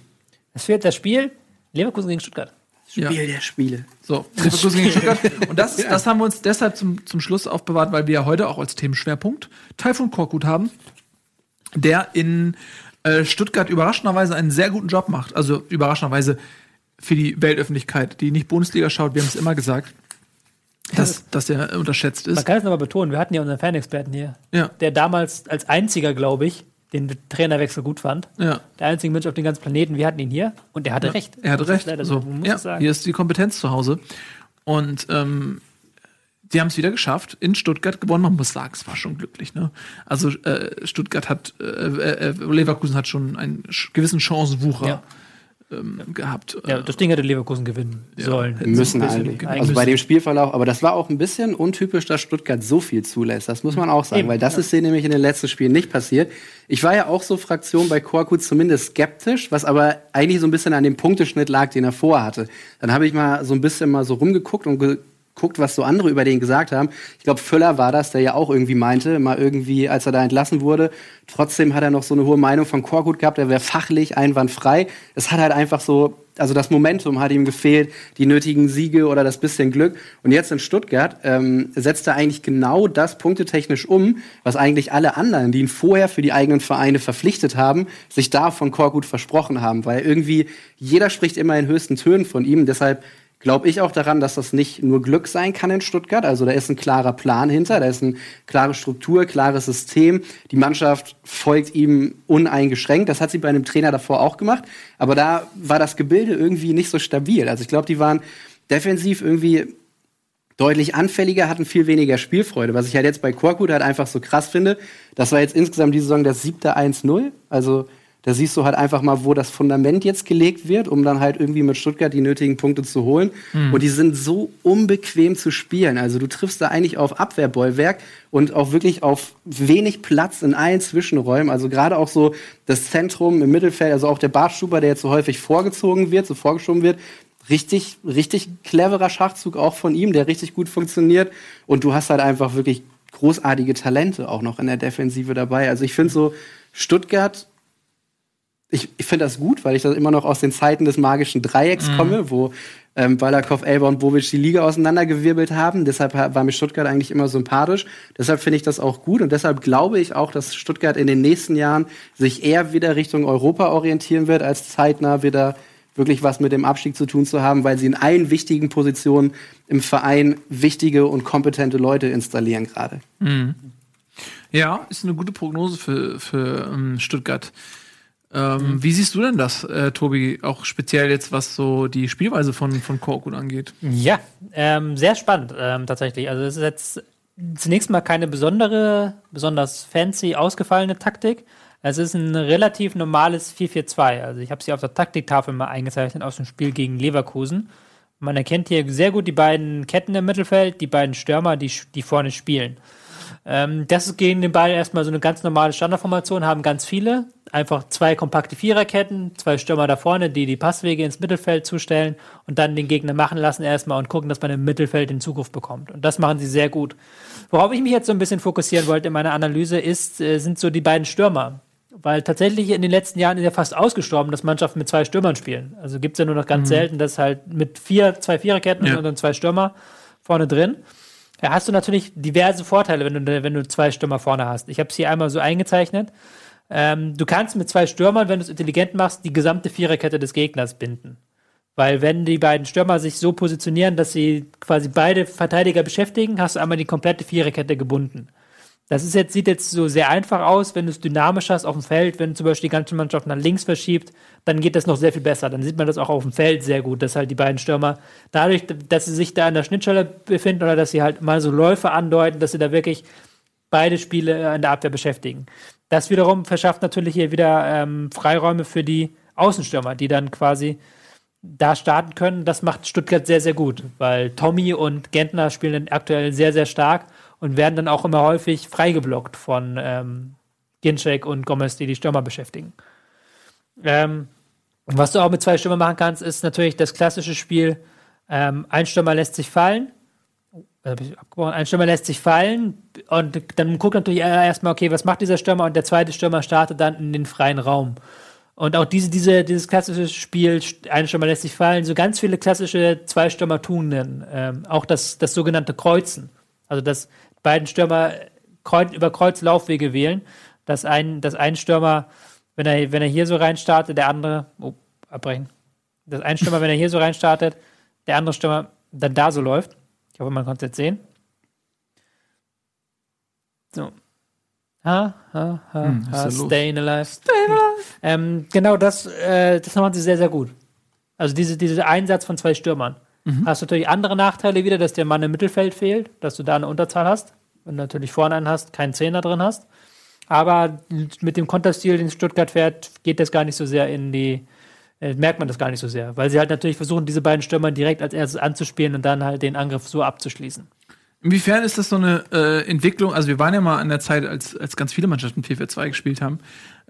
Es fehlt das Spiel Leverkusen gegen Stuttgart. Ja. Spiel der Spiele. So, Leverkusen gegen Stuttgart. Und das, ist, das haben wir uns deshalb zum, zum Schluss aufbewahrt, weil wir ja heute auch als Themenschwerpunkt Taifun Korkut haben, der in äh, Stuttgart überraschenderweise einen sehr guten Job macht. Also überraschenderweise für die Weltöffentlichkeit, die nicht Bundesliga schaut, wir haben es immer gesagt, dass, dass er unterschätzt Man ist. kann es nochmal betonen, wir hatten ja unseren Fanexperten hier, Ja, der damals als einziger, glaube ich, den Trainerwechsel gut fand. ja. Der einzige Mensch auf dem ganzen Planeten, wir hatten ihn hier und er hatte recht. Er hatte recht. leider so, man muss ja, hier ist die Kompetenz zu Hause. Und ähm, die haben es wieder geschafft, in Stuttgart gewonnen. Man muss sagen, es war schon glücklich. Ne? Also äh, Stuttgart hat, äh, äh, Leverkusen hat schon einen gewissen Chancenwucher Ja. ähm, gehabt. Ja, das Ding hätte Leverkusen gewinnen sollen. hätten sie Müssen eigentlich. gewinnen Also bei dem Spielverlauf, aber das war auch ein bisschen untypisch, dass Stuttgart so viel zulässt. Das muss man auch sagen, Eben, weil das ja. ist denen nämlich in den letzten Spielen nicht passiert. Ich war ja auch so Fraktion bei Korkut zumindest skeptisch, was aber eigentlich so ein bisschen an dem Punkteschnitt lag, den er vorhatte. Dann habe ich mal so ein bisschen mal so rumgeguckt und geguckt, was so andere über den gesagt haben. Ich glaube, Völler war das, der ja auch irgendwie meinte, mal irgendwie, als er da entlassen wurde. Trotzdem hat er noch so eine hohe Meinung von Korkut gehabt, er wäre fachlich einwandfrei. Es hat halt einfach so, also das Momentum hat ihm gefehlt, die nötigen Siege oder das bisschen Glück. Und jetzt in Stuttgart ähm, setzt er eigentlich genau das punktetechnisch um, was eigentlich alle anderen, die ihn vorher für die eigenen Vereine verpflichtet haben, sich da von Korkut versprochen haben. Weil irgendwie jeder spricht immer in höchsten Tönen von ihm. Deshalb glaube ich auch daran, dass das nicht nur Glück sein kann in Stuttgart. Also da ist ein klarer Plan hinter, da ist eine klare Struktur, klares System. Die Mannschaft folgt ihm uneingeschränkt. Das hat sie bei einem Trainer davor auch gemacht. Aber da war das Gebilde irgendwie nicht so stabil. Also ich glaube, die waren defensiv irgendwie deutlich anfälliger, hatten viel weniger Spielfreude. Was ich halt jetzt bei Korkut halt einfach so krass finde, das war jetzt insgesamt die Saison das siebte 1-0. Also da siehst du halt einfach mal, wo das Fundament jetzt gelegt wird, um dann halt irgendwie mit Stuttgart die nötigen Punkte zu holen. Und die sind so unbequem zu spielen. Also du triffst da eigentlich auf Abwehrbollwerk und auch wirklich auf wenig Platz in allen Zwischenräumen. Also gerade auch so das Zentrum im Mittelfeld, also auch der Bartschuber, der jetzt so häufig vorgezogen wird, so vorgeschoben wird, richtig, richtig cleverer Schachzug auch von ihm, der richtig gut funktioniert. Und du hast halt einfach wirklich großartige Talente auch noch in der Defensive dabei. Also ich finde so, Stuttgart, ich, ich finde das gut, weil ich das immer noch aus den Zeiten des magischen Dreiecks komme, wo ähm, Balakow, Elber und Bobic die Liga auseinandergewirbelt haben. Deshalb ha- war mir Stuttgart eigentlich immer sympathisch. Deshalb finde ich das auch gut und deshalb glaube ich auch, dass Stuttgart in den nächsten Jahren sich eher wieder Richtung Europa orientieren wird, als zeitnah wieder wirklich was mit dem Abstieg zu tun zu haben, weil sie in allen wichtigen Positionen im Verein wichtige und kompetente Leute installieren gerade. Ja, ist eine gute Prognose für, für ähm, Stuttgart. Ähm, Wie siehst du denn das, äh, Tobi, auch speziell jetzt, was so die Spielweise von, von Korkut angeht? Ja, ähm, sehr spannend ähm, tatsächlich. Also es ist jetzt zunächst mal keine besondere, besonders fancy ausgefallene Taktik. Es ist ein relativ normales 4-4-2. Also ich habe sie auf der Taktiktafel mal eingezeichnet aus dem Spiel gegen Leverkusen. Man erkennt hier sehr gut die beiden Ketten im Mittelfeld, die beiden Stürmer, die, die vorne spielen. Ähm, das ist gegen den Ball erstmal so eine ganz normale Standardformation, haben ganz viele. Einfach zwei kompakte Viererketten, zwei Stürmer da vorne, die die Passwege ins Mittelfeld zustellen und dann den Gegner machen lassen erstmal und gucken, dass man im Mittelfeld den Zugriff bekommt. Und das machen sie sehr gut. Worauf ich mich jetzt so ein bisschen fokussieren wollte in meiner Analyse, ist, äh, sind so die beiden Stürmer. Weil tatsächlich in den letzten Jahren ist ja fast ausgestorben, dass Mannschaften mit zwei Stürmern spielen. Also gibt es ja nur noch ganz selten, dass halt mit vier, zwei Viererketten Ja. und dann zwei Stürmer vorne drin. Da hast du natürlich diverse Vorteile, wenn du, wenn du zwei Stürmer vorne hast. Ich habe es hier einmal so eingezeichnet. Ähm, du kannst mit zwei Stürmern, wenn du es intelligent machst, die gesamte Viererkette des Gegners binden. Weil wenn die beiden Stürmer sich so positionieren, dass sie quasi beide Verteidiger beschäftigen, hast du einmal die komplette Viererkette gebunden. Das ist jetzt, sieht jetzt so sehr einfach aus, wenn du es dynamisch hast auf dem Feld, wenn zum Beispiel die ganze Mannschaft nach links verschiebt, dann geht das noch sehr viel besser. Dann sieht man das auch auf dem Feld sehr gut, dass halt die beiden Stürmer dadurch, dass sie sich da an der Schnittstelle befinden oder dass sie halt mal so Läufe andeuten, dass sie da wirklich beide Spiele in der Abwehr beschäftigen. Das wiederum verschafft natürlich hier wieder ähm, Freiräume für die Außenstürmer, die dann quasi da starten können. Das macht Stuttgart sehr, sehr gut, weil Tommy und Gentner spielen aktuell sehr, sehr stark und werden dann auch immer häufig freigeblockt von ähm, Ginczek und Gomez, die die Stürmer beschäftigen. Ähm, was du auch mit zwei Stürmern machen kannst, ist natürlich das klassische Spiel, ähm, ein Stürmer lässt sich fallen, abgebrochen. ein Stürmer lässt sich fallen und dann guckt natürlich erstmal, okay, was macht dieser Stürmer und der zweite Stürmer startet dann in den freien Raum. Und auch diese, diese, dieses klassische Spiel, ein Stürmer lässt sich fallen, so ganz viele klassische Zwei-Stürmer-Tugenden. Ähm, auch das, das sogenannte Kreuzen. Also, dass beiden Stürmer kreuz, über Kreuzlaufwege wählen, dass ein, dass ein Stürmer, wenn er, wenn er hier so reinstartet, der andere, oh, abbrechen. Dass ein Stürmer, wenn er hier so reinstartet, der andere Stürmer dann da so läuft. Ich hoffe, man konnte es jetzt sehen. So. Ha, ha, ha, Hm, ha, staying alive. Staying alive. Ähm, genau, das, äh, das machen sie sehr, sehr gut. Also diese, dieser Einsatz von zwei Stürmern. Mhm. Hast du natürlich andere Nachteile wieder, dass der Mann im Mittelfeld fehlt, dass du da eine Unterzahl hast. Wenn du natürlich vorne einen hast, keinen Zehner drin hast. Aber mit dem Konterstil, den Stuttgart fährt, geht das gar nicht so sehr in die, äh, merkt man das gar nicht so sehr. Weil sie halt natürlich versuchen, diese beiden Stürmer direkt als erstes anzuspielen und dann halt den Angriff so abzuschließen. Inwiefern ist das so eine äh, Entwicklung? Also wir waren ja mal in der Zeit, als, als ganz viele Mannschaften 4-4-2 gespielt haben,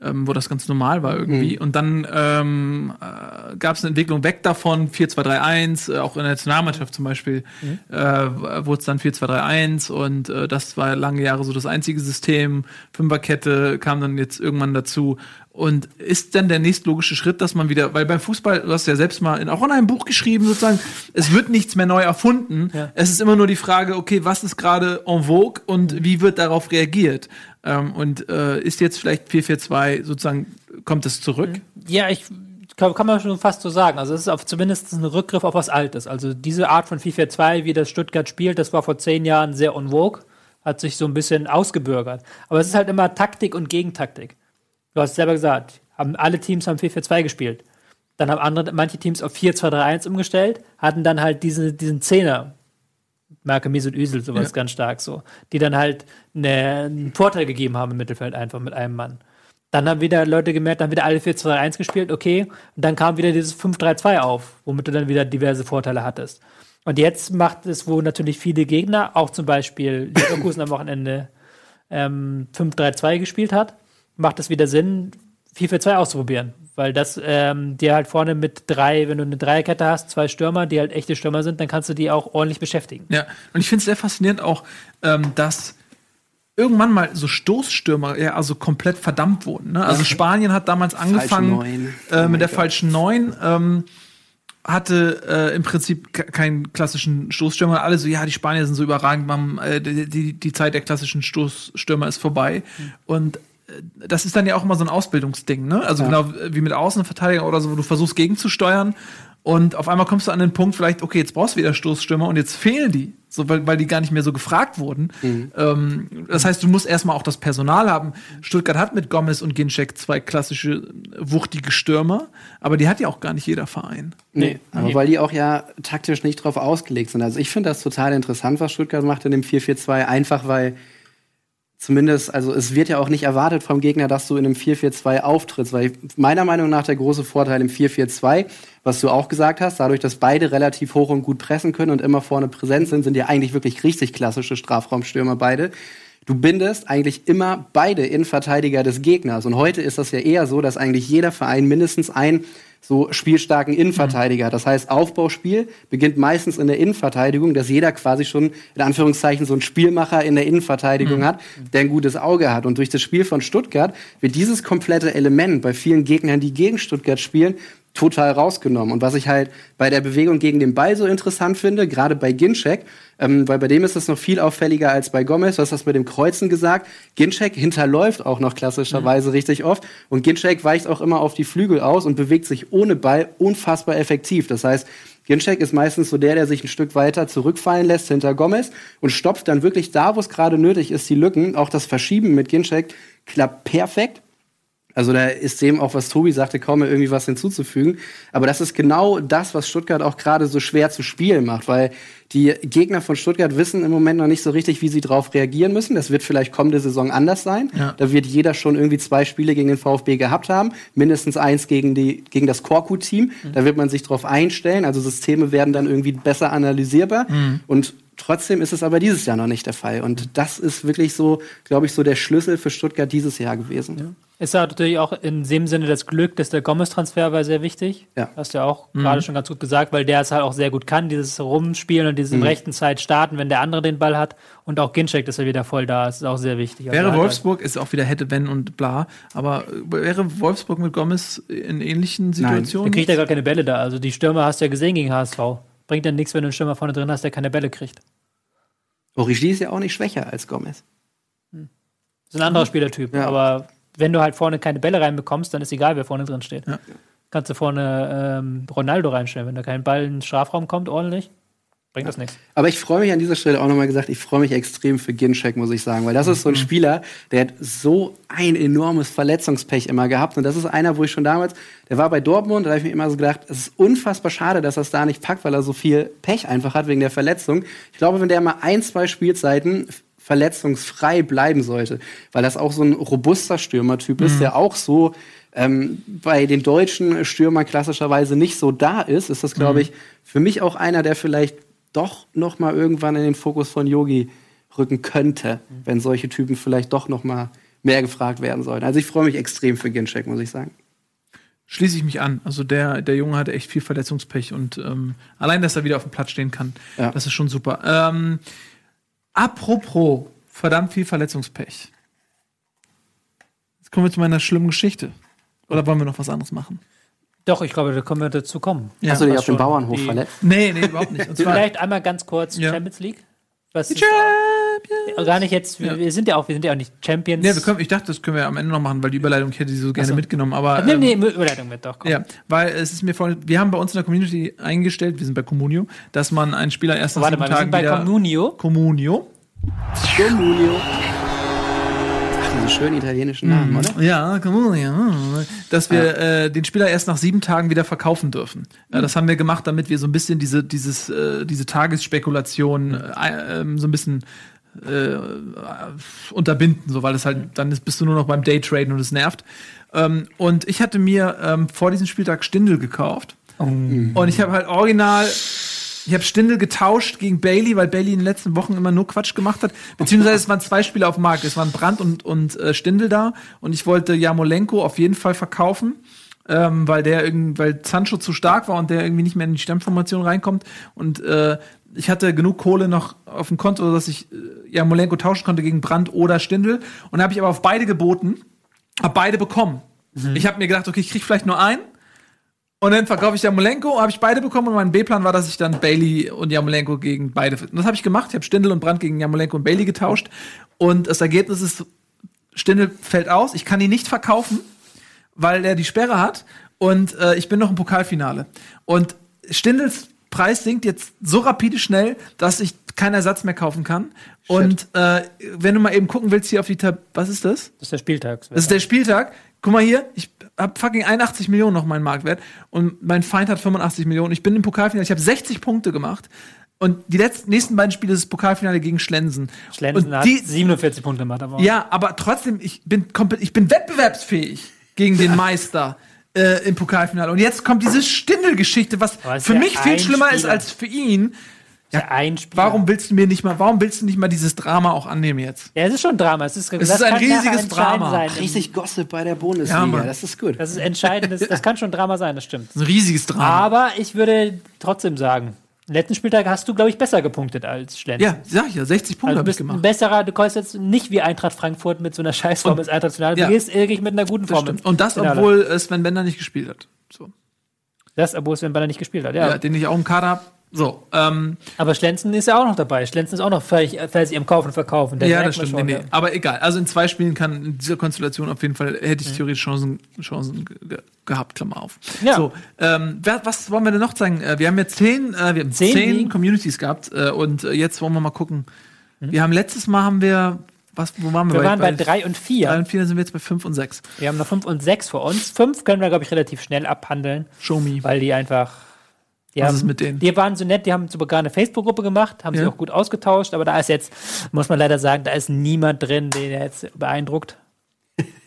ähm, wo das ganz normal war irgendwie. Und dann ähm, äh, gab es eine Entwicklung weg davon, 4-2-3-1, äh, auch in der Nationalmannschaft zum Beispiel, äh, wurde es dann 4-2-3-1 und äh, das war lange Jahre so das einzige System. Fünferkette kam dann jetzt irgendwann dazu. Und ist dann der nächstlogische Schritt, dass man wieder, weil beim Fußball, du hast ja selbst mal in, auch in einem Buch geschrieben, sozusagen, es wird nichts mehr neu erfunden. Ja. Es ist immer nur die Frage, okay, was ist gerade en vogue und wie wird darauf reagiert? Ähm, und äh, ist jetzt vielleicht 442 sozusagen, kommt es zurück? Ja, ich kann, kann man schon fast so sagen. Also es ist auf, zumindest ein Rückgriff auf was Altes. Also diese Art von 4-4-2, wie das Stuttgart spielt, das war vor zehn Jahren sehr en vogue, hat sich so ein bisschen ausgebürgert. Aber es ist halt immer Taktik und Gegentaktik. Du hast es selber gesagt, haben, alle Teams haben 4-4-2 gespielt. Dann haben andere, manche Teams auf 4-2-3-1 umgestellt, hatten dann halt diese, diesen Zehner, Marke Mesut Özil, sowas Ja. ganz stark so, die dann halt eine, einen Vorteil gegeben haben im Mittelfeld einfach mit einem Mann. Dann haben wieder Leute gemerkt, dann haben wieder alle 4-2-1 gespielt, okay. Und dann kam wieder dieses 5-3-2 auf, womit du dann wieder diverse Vorteile hattest. Und jetzt macht es, wo natürlich viele Gegner, auch zum Beispiel Leverkusen am Wochenende ähm, 5-3-2 gespielt hat, macht es wieder Sinn, 4-4-2 auszuprobieren. Weil das ähm, dir halt vorne mit drei, wenn du eine Dreierkette hast, zwei Stürmer, die halt echte Stürmer sind, dann kannst du die auch ordentlich beschäftigen. Ja, und ich finde es sehr faszinierend auch, ähm, dass irgendwann mal so Stoßstürmer ja also komplett verdammt wurden. Ne? Also Spanien hat damals angefangen äh, Oh mit der Gott. falschen Neun. Ähm, hatte äh, im Prinzip ke- keinen klassischen Stoßstürmer. Alle so, ja, die Spanier sind so überragend, man, äh, die, die, die Zeit der klassischen Stoßstürmer ist vorbei. Und äh, das ist dann ja auch immer so ein Ausbildungsding, ne? Also Ja. genau wie mit Außenverteidiger oder so, wo du versuchst gegenzusteuern. Und auf einmal kommst du an den Punkt, vielleicht, okay, jetzt brauchst du wieder Stoßstürmer und jetzt fehlen die, so, weil, weil die gar nicht mehr so gefragt wurden. Ähm, das heißt, du musst erstmal auch das Personal haben. Stuttgart hat mit Gomez und Ginczek zwei klassische, wuchtige Stürmer, aber die hat ja auch gar nicht jeder Verein. Nee, aber Nee. weil die auch ja taktisch nicht drauf ausgelegt sind. Also ich finde das total interessant, was Stuttgart macht in dem 4-4-2, einfach weil zumindest, also es wird ja auch nicht erwartet vom Gegner, dass du in einem 4-4-2 auftrittst, weil meiner Meinung nach der große Vorteil im 4-4-2, was du auch gesagt hast, dadurch, dass beide relativ hoch und gut pressen können und immer vorne präsent sind, sind ja eigentlich wirklich richtig klassische Strafraumstürmer beide. du bindest eigentlich immer beide Innenverteidiger des Gegners. Und heute ist das ja eher so, dass eigentlich jeder Verein mindestens einen so spielstarken Innenverteidiger. Das heißt, Aufbauspiel beginnt meistens in der Innenverteidigung, dass jeder quasi schon in Anführungszeichen so einen Spielmacher in der Innenverteidigung hat, der ein gutes Auge hat. Und durch das Spiel von Stuttgart wird dieses komplette Element bei vielen Gegnern, die gegen Stuttgart spielen, total rausgenommen. Und was ich halt bei der Bewegung gegen den Ball so interessant finde, gerade bei Ginczek, ähm, weil bei dem ist es noch viel auffälliger als bei Gomez. Du hast das mit dem Kreuzen gesagt. Ginczek hinterläuft auch noch klassischerweise mhm. richtig oft. Und Ginczek weicht auch immer auf die Flügel aus und bewegt sich ohne Ball unfassbar effektiv. Das heißt, Ginczek ist meistens so der, der sich ein Stück weiter zurückfallen lässt hinter Gomez und stopft dann wirklich da, wo es gerade nötig ist, die Lücken. Auch das Verschieben mit Ginczek klappt perfekt. Also da ist dem auch, was Tobi sagte, kaum mehr irgendwie was hinzuzufügen. Aber das ist genau das, was Stuttgart auch gerade so schwer zu spielen macht, weil die Gegner von Stuttgart wissen im Moment noch nicht so richtig, wie sie darauf reagieren müssen. Das wird vielleicht kommende Saison anders sein. Ja. Da wird jeder schon irgendwie zwei Spiele gegen den VfB gehabt haben, mindestens eins gegen, die, gegen das Korku-Team. Mhm. Da wird man sich darauf einstellen. Also Systeme werden dann irgendwie besser analysierbar. Mhm. Und Trotzdem ist es aber dieses Jahr noch nicht der Fall. Und das ist wirklich so, glaube ich, so der Schlüssel für Stuttgart dieses Jahr gewesen. Ja. Ist ja natürlich auch in dem Sinne das Glück, dass der Gomez-Transfer war sehr wichtig. Ja. Hast du ja auch mhm. gerade schon ganz gut gesagt, weil der es halt auch sehr gut kann, dieses Rumspielen und diese mhm. rechten Zeit starten, wenn der andere den Ball hat. Und auch Ginczek, dass er wieder voll da ist, ist auch sehr wichtig. Also wäre Wolfsburg, ist auch wieder hätte, wenn und bla. Aber wäre Wolfsburg mit Gomez in ähnlichen Situationen? Nein, kriegt er gar keine Bälle da. Also die Stürmer hast du ja gesehen gegen HSV. Bringt dann nichts, wenn du einen Stürmer vorne drin hast, der keine Bälle kriegt. Origi ist ja auch nicht schwächer als Gomez. Hm. Das ist ein anderer Spielertyp, ja. aber wenn du halt vorne keine Bälle reinbekommst, dann ist egal, wer vorne drin steht. Ja. Kannst du vorne ähm, Ronaldo reinstellen, wenn da kein Ball in den Strafraum kommt, ordentlich. Bringt ja. das nichts. Aber ich freue mich an dieser Stelle auch nochmal gesagt, ich freue mich extrem für Ginczek, muss ich sagen, weil das ist so ein mhm. Spieler, der hat so ein enormes Verletzungspech immer gehabt. Und das ist einer, wo ich schon damals, der war bei Dortmund, da habe ich mir immer so gedacht, es ist unfassbar schade, dass er es da nicht packt, weil er so viel Pech einfach hat wegen der Verletzung. Ich glaube, wenn der mal ein, zwei Spielzeiten verletzungsfrei bleiben sollte, weil das auch so ein robuster Stürmertyp mhm. ist, der auch so ähm, bei den deutschen Stürmern klassischerweise nicht so da ist, ist das, glaube mhm. ich, für mich auch einer, der vielleicht doch noch mal irgendwann in den Fokus von Yogi rücken könnte, mhm. wenn solche Typen vielleicht doch noch mal mehr gefragt werden sollten. Also ich freue mich extrem für Ginchek, muss ich sagen. Schließe ich mich an. Also der, der Junge hatte echt viel Verletzungspech und ähm, allein, dass er wieder auf dem Platz stehen kann, ja. das ist schon super. Ähm, Apropos verdammt viel Verletzungspech. Jetzt kommen wir zu meiner schlimmen Geschichte. Oder wollen wir noch was anderes machen? Doch, ich glaube, da können wir dazu kommen. Ja, Hast du dich auf dem Bauernhof verletzt? Nee, nee, überhaupt nicht. Vielleicht einmal ganz kurz ja. Champions League. Was ist, Champions. Gar nicht jetzt, wir, ja. sind ja auch, wir sind ja auch nicht Champions. Nee, wir können, ich dachte, das können wir am Ende noch machen, weil die Überleitung hätte sie so gerne so. mitgenommen. Aber, nee, nee, ähm, Überleitung wird doch. Komm. Ja, weil es ist mir vorhin, wir haben bei uns in der Community eingestellt, wir sind bei Comunio, dass man einen Spieler erst nach Warte mal, wir sind bei Comunio. Comunio. Comunio. Diese schönen italienischen Namen, oder? Ja, Comunio. Dass wir ja. äh, den Spieler erst nach sieben Tagen wieder verkaufen dürfen. Mhm. das haben wir gemacht, damit wir so ein bisschen diese, dieses, äh, diese Tagesspekulation äh, ähm, so ein bisschen äh, unterbinden, so weil es halt, dann ist, bist du nur noch beim Daytraden und es nervt. Ähm, und ich hatte mir ähm, vor diesem Spieltag Stindel gekauft. Oh. Und ich habe halt original ich habe Stindel getauscht gegen Bailey, weil Bailey in den letzten Wochen immer nur Quatsch gemacht hat. Beziehungsweise es waren zwei Spieler auf dem Markt. Es waren Brandt und, und äh, Stindel da. Und ich wollte Jamolenko auf jeden Fall verkaufen. Ähm, weil der irgendwie, weil Sancho zu stark war und der irgendwie nicht mehr in die Stammformation reinkommt. Und äh, ich hatte genug Kohle noch auf dem Konto, dass ich äh, Jamolenko tauschen konnte gegen Brandt oder Stindel. Und habe ich aber auf beide geboten, habe beide bekommen. Mhm. Ich habe mir gedacht, okay, ich krieg vielleicht nur einen und dann verkaufe ich Jamolenko, habe ich beide bekommen und mein B-Plan war, dass ich dann Bailey und Jamolenko gegen beide. Und das habe ich gemacht. Ich habe Stindel und Brandt gegen Jamolenko und Bailey getauscht. Und das Ergebnis ist, Stindel fällt aus. Ich kann ihn nicht verkaufen, weil er die Sperre hat. Und äh, ich bin noch im Pokalfinale. Und Stindels Preis sinkt jetzt so rapide schnell, dass ich keinen Ersatz mehr kaufen kann. Shit. Und äh, wenn du mal eben gucken willst hier auf die Tab, was ist das? Das ist der Spieltag. Das ist der Spieltag. Guck mal hier, ich habe fucking 81 Millionen noch meinen Marktwert und mein Feind hat 85 Millionen. Ich bin im Pokalfinale, ich habe 60 Punkte gemacht. Und die letzten, nächsten beiden Spiele ist das Pokalfinale gegen Schlensen. Schlensen und die, hat 47 Punkte gemacht. Aber ja, aber trotzdem, ich bin komplett, ich bin wettbewerbsfähig gegen den Meister äh, im Pokalfinale. Und jetzt kommt diese Stindel-Geschichte, was für mich viel schlimmer Spieler. ist als für ihn. Ja, ein Spieler. Warum willst du mir nicht mal, warum willst du nicht mal dieses Drama auch annehmen jetzt? Ja, es ist schon ein Drama. Es ist, ist das ein riesiges Drama. Sein. Richtig Gossip bei der Bundesliga. Ja, das ist gut. Das ist entscheidendes. Das kann schon ein Drama sein, das stimmt. Das ist ein riesiges Drama. Aber ich würde trotzdem sagen, letzten Spieltag hast du, glaube ich, besser gepunktet als Schlenz. ja, sag ich ja, 60 Punkte Also du habe ich bist ein gemacht. besserer, du kommst jetzt nicht wie Eintracht Frankfurt mit so einer Scheißform ins Eintracht-Finale. ja. Du gehst wirklich mit einer guten Form. stimmt. Und das, Finale. obwohl Sven Bender nicht gespielt hat. So. Das, obwohl Sven Banner nicht gespielt hat, Ja. ja. den ich auch im Kader habe. So, ähm, Aber Schlenzen ist ja auch noch dabei. Schlenzen ist auch noch völlig, völlig im Kaufen und Verkaufen. Ja, das stimmt. schon, Nee, nee. Aber egal. Also in zwei Spielen kann in dieser Konstellation auf jeden Fall hätte Mhm. ich theoretisch Chancen, Chancen ge ge gehabt, Klammer auf. Ja. So, ähm, was wollen wir denn noch zeigen? Äh, wir haben jetzt zehn, äh, wir haben Zehn zehn? Communities gehabt äh, und äh, jetzt wollen wir mal gucken. Wir haben letztes Mal haben wir, was, wo waren wir? Mhm. Wir waren bei drei und vier. drei und vier, dann sind wir jetzt bei fünf und sechs. Wir haben noch fünf und sechs vor uns. Fünf können wir, glaube ich, relativ schnell abhandeln, Show me. weil die einfach. Die Was haben, ist mit denen? Die waren so nett, die haben sogar eine Facebook-Gruppe gemacht, haben Ja. sich auch gut ausgetauscht, aber da ist jetzt, muss man leider sagen, da ist niemand drin, den er jetzt beeindruckt.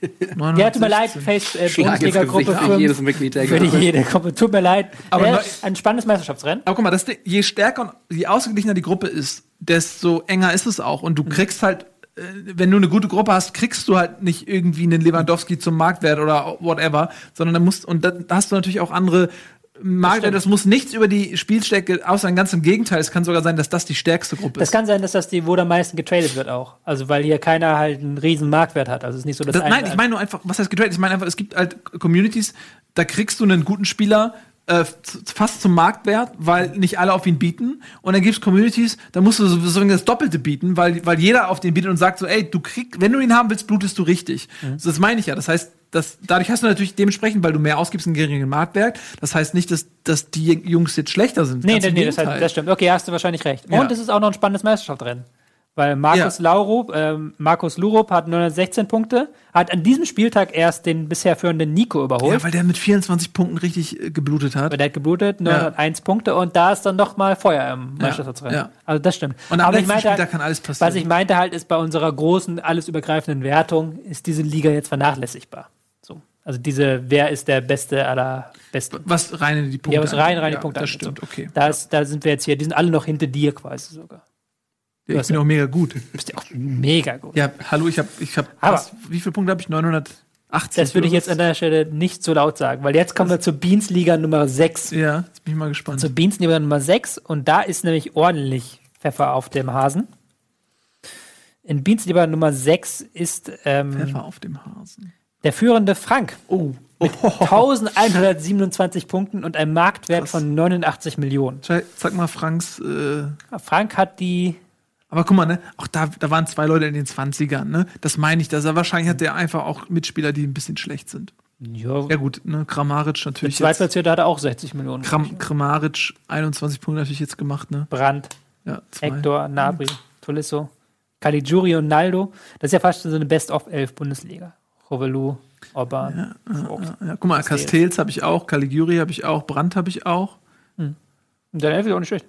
Ja, tut mir leid, 916. Face äh, Bundesliga-Gruppe für jedes 5. Mitglied der Für die jede Gruppe. Tut mir leid. Aber äh, ein spannendes Meisterschaftsrennen. Aber guck mal, das, je stärker und je ausgeglichener die Gruppe ist, desto enger ist es auch. Und du kriegst halt, äh, wenn du eine gute Gruppe hast, kriegst du halt nicht irgendwie einen Lewandowski zum Marktwert oder whatever, sondern dann musst, und dann hast du natürlich auch andere Marktwerte. Das muss nichts über die Spielstärke außer ganz im Gegenteil. Es kann sogar sein, dass das die stärkste Gruppe Das ist. kann sein, dass das die, wo am meisten getradet wird auch. Also, weil hier keiner halt einen riesen Marktwert hat. Also, es ist nicht so, dass Das, nein, ich meine nur einfach, was heißt getradet? Ich meine einfach, es gibt halt Communities, da kriegst du einen guten Spieler äh, fast zum Marktwert, weil nicht alle auf ihn bieten. Und dann gibt es Communities, da musst du so, so das Doppelte bieten, weil, weil jeder auf den bietet und sagt so, ey, du kriegst, wenn du ihn haben willst, blutest du richtig. Mhm. Das meine ich ja. Das heißt, das, dadurch hast du natürlich dementsprechend, weil du mehr ausgibst, einen geringen Marktwert. Das heißt nicht, dass, dass die Jungs jetzt schlechter sind. Nee, Ganz nee, nee das, heißt, das stimmt. Okay, hast du wahrscheinlich recht. Und es ist auch noch ein spannendes Meisterschaftsrennen. Weil Markus Ja. Laurup, ähm, Markus Lurup hat 916 Punkte, hat an diesem Spieltag erst den bisher führenden Nico überholt. ja, weil der mit 24 Punkten richtig äh, geblutet hat. weil der hat geblutet, 901 Punkte und da ist dann noch mal Feuer im Meisterschaftsrennen. ja. Also das stimmt. Und am Aber ich meinte Spieltag halt, kann alles passieren. was ich meinte halt ist, bei unserer großen, alles übergreifenden Wertung ist diese Liga jetzt vernachlässigbar. So. Also diese, wer ist der Beste aller Besten? was rein in die Punkte. Ja, was rein, rein die ja, Punkte Das stimmt, okay. Da, ist, da sind wir jetzt hier, die sind alle noch hinter dir quasi sogar. Ja, ich bin auch mega gut. Du bist ja auch mega gut. Ja, hallo, ich habe, ich habe, Aber- wie viele Punkte habe ich? 980. Das würde ich jetzt an der Stelle nicht so laut sagen, weil jetzt kommen wir zur Beans-Liga Nummer 6. Ja, jetzt bin ich mal gespannt. Zur Beans-Liga Nummer 6 und da ist nämlich ordentlich Pfeffer auf dem Hasen. In Beans-Liga Nummer 6 ist ähm, Pfeffer auf dem Hasen. der führende Frank Oh, mit 1127 Punkten und einem Marktwert Krass. von 89 Millionen. Sag mal, Franks. Äh, Frank hat die aber guck mal, ne, auch da, da waren zwei Leute in den 20ern, ne? Das meine ich, dass er wahrscheinlich hat der einfach auch Mitspieler, die ein bisschen schlecht sind. ja, Ja gut, ne, Kramaric der natürlich. Jetzt, Zweitplatzierte hatte auch 60 Millionen. Kram, Kramaric 21 Punkte natürlich jetzt gemacht, ne? Brandt, Ja, zwei. Hector, Nabri, Tolisso, Caligiuri und Naldo. Das ist ja fast schon so eine Best-of-11 Bundesliga. Rovelu, Orban, Vogt. Ja, guck mal, Castells habe ich auch, Caligiuri habe ich auch, Brandt habe ich auch. Und der Elf ist auch nicht schlecht.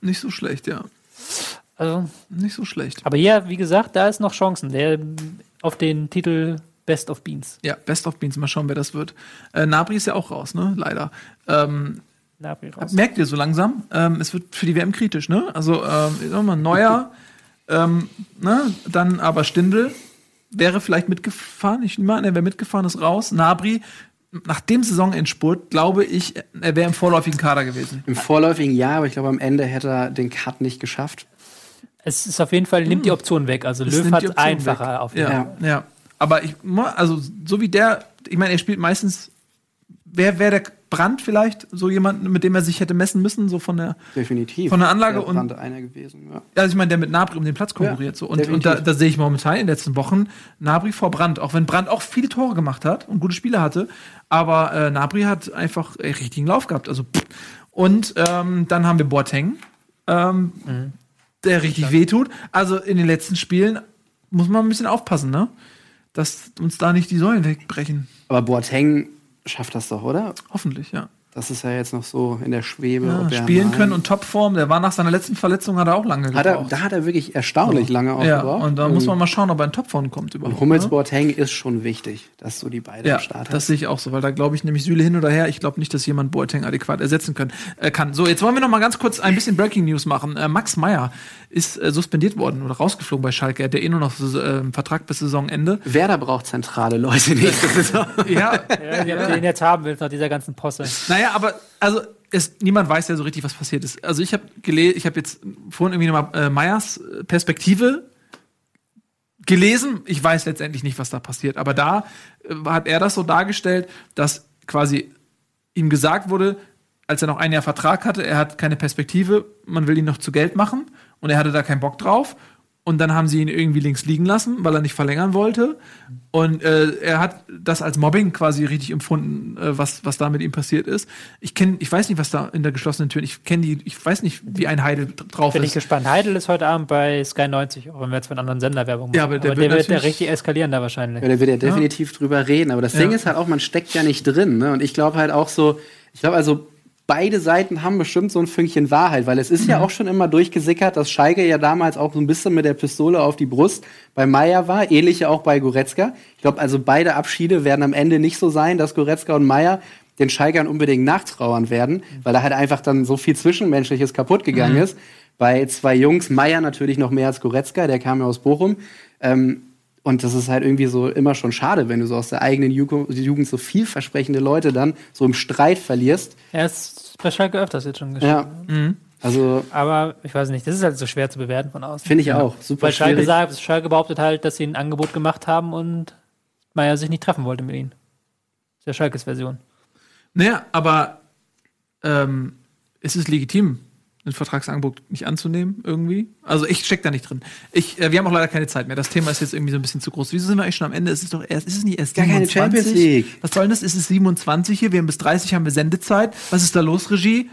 Nicht so schlecht, ja. Also, Nicht so schlecht. aber hier, wie gesagt, da ist noch Chancen. Der auf den Titel Best of Beans. Ja, Best of Beans, mal schauen, wer das wird. Äh, Nabri ist ja auch raus, ne? Leider. Ähm, Nabri raus. merkt ihr so langsam, ähm, es wird für die WM kritisch, ne? Also, ähm, mal, Neuer, ähm, ne? Dann aber Stindl wäre vielleicht mitgefahren. Ich nehme an, er wäre mitgefahren, ist raus. Nabri, nach dem Saisonendspurt, glaube ich, er wäre im vorläufigen Kader gewesen. Im vorläufigen Jahr, aber ich glaube, am Ende hätte er den Cut nicht geschafft. Es ist auf jeden Fall, nimmt die Option weg. Also Löw hat es einfacher weg. auf jeden Ja, Fall. ja. Aber ich, also, so wie der, ich meine, er spielt meistens, wer wäre der Brand vielleicht, so jemand, mit dem er sich hätte messen müssen, so von der, Definitiv. Von der Anlage Der und- Brand einer gewesen. Ja. also ich meine, der mit Nabri um den Platz konkurriert. Ja, so. Und, und da, da sehe ich momentan in den letzten Wochen Nabri vor Brand, auch wenn Brand auch viele Tore gemacht hat und gute Spiele hatte, aber äh, Nabri hat einfach äh, richtigen Lauf gehabt. Also, pff. und ähm, dann haben wir Boateng, ähm, Mhm. der richtig wehtut. Also in den letzten Spielen muss man ein bisschen aufpassen, ne? Dass uns da nicht die Säulen wegbrechen. Aber Boateng schafft das doch, oder? Hoffentlich, ja. Das ist ja jetzt noch so in der Schwebe. Ja, ob er spielen können und Topform. Der war nach seiner letzten Verletzung, hat er auch lange Hat er, gebraucht. da hat er wirklich erstaunlich lange auch ja, gebraucht. und da muss man mal schauen, ob er in Topform kommt überhaupt. Und Hummels ne? Boateng ist schon wichtig, dass du die beide Ja, am Start das hast. sehe ich auch so, weil da glaube ich nämlich Süle hin oder her. Ich glaube nicht, dass jemand Boateng adäquat ersetzen können, äh, kann. So, jetzt wollen wir noch mal ganz kurz ein bisschen Breaking News machen. Äh, Max Meyer ist äh, suspendiert worden oder rausgeflogen bei Schalke. Er hat ja eh nur noch äh, einen Vertrag bis Saisonende. Werder braucht zentrale Leute nächste Saison. Ja, Ja, den jetzt haben willst, nach dieser ganzen Posse. Naja, aber also es, niemand weiß ja so richtig, was passiert ist. Also ich habe gelesen, ich habe jetzt vorhin irgendwie nochmal äh, Meyers äh, Perspektive gelesen. Ich weiß letztendlich nicht, was da passiert, aber da äh, hat er das so dargestellt, dass quasi ihm gesagt wurde, als er noch ein Jahr Vertrag hatte, er hat keine Perspektive, man will ihn noch zu Geld machen und er hatte da keinen Bock drauf. Und dann haben sie ihn irgendwie links liegen lassen, weil er nicht verlängern wollte. Und äh, er hat das als Mobbing quasi richtig empfunden, äh, was, was da mit ihm passiert ist. Ich kenne, ich weiß nicht, was da in der geschlossenen Tür, ich kenne die, ich weiß nicht, wie ein Heidel drauf Bin ich ist. gespannt. Heidel ist heute Abend bei Sky 90, auch wenn wir jetzt einen anderen Sender Werbung machen. Ja, aber der wird der wird ja richtig eskalieren da wahrscheinlich. Ja, da wird er definitiv drüber reden. Aber das Ding Ja. ist halt auch, man steckt ja nicht drin. Ne? Und ich glaube halt auch so, ich glaube also, beide Seiten haben bestimmt so ein Fünkchen Wahrheit, weil es ist ja auch schon immer durchgesickert, dass Schalke ja damals auch so ein bisschen mit der Pistole auf die Brust bei Meier war, ähnlich ja auch bei Goretzka. Ich glaube also, beide Abschiede werden am Ende nicht so sein, dass Goretzka und Meier den Schalkern unbedingt nachtrauern werden, weil da halt einfach dann so viel Zwischenmenschliches kaputt gegangen ist. Bei zwei Jungs, Meier natürlich noch mehr als Goretzka, der kam ja aus Bochum. Ähm, und das ist halt irgendwie so immer schon schade, wenn du so aus der eigenen Ju- Jugend so vielversprechende Leute dann so im Streit verlierst. Er ist bei Schalke öfters jetzt schon geschehen. Ja. Also Aber ich weiß nicht, das ist halt so schwer zu bewerten von außen. finde ich auch super Weil Schalke, schwierig. sagt, Schalke behauptet halt, dass sie ein Angebot gemacht haben und Meier sich nicht treffen wollte mit ihnen. Das ist ja Schalkes Version. Naja, aber ähm, es ist legitim, ein Vertragsangebot nicht anzunehmen, irgendwie. Also ich steck da nicht drin. Ich, äh, wir haben auch leider keine Zeit mehr. Das Thema ist jetzt irgendwie so ein bisschen zu groß. Wieso sind wir eigentlich schon am Ende? Es ist doch erst, ist es nicht erst Gar keine Champions League. Was soll denn das? Ist es 27 hier? Wir haben bis 30 haben wir Sendezeit. Was ist da los, Regie?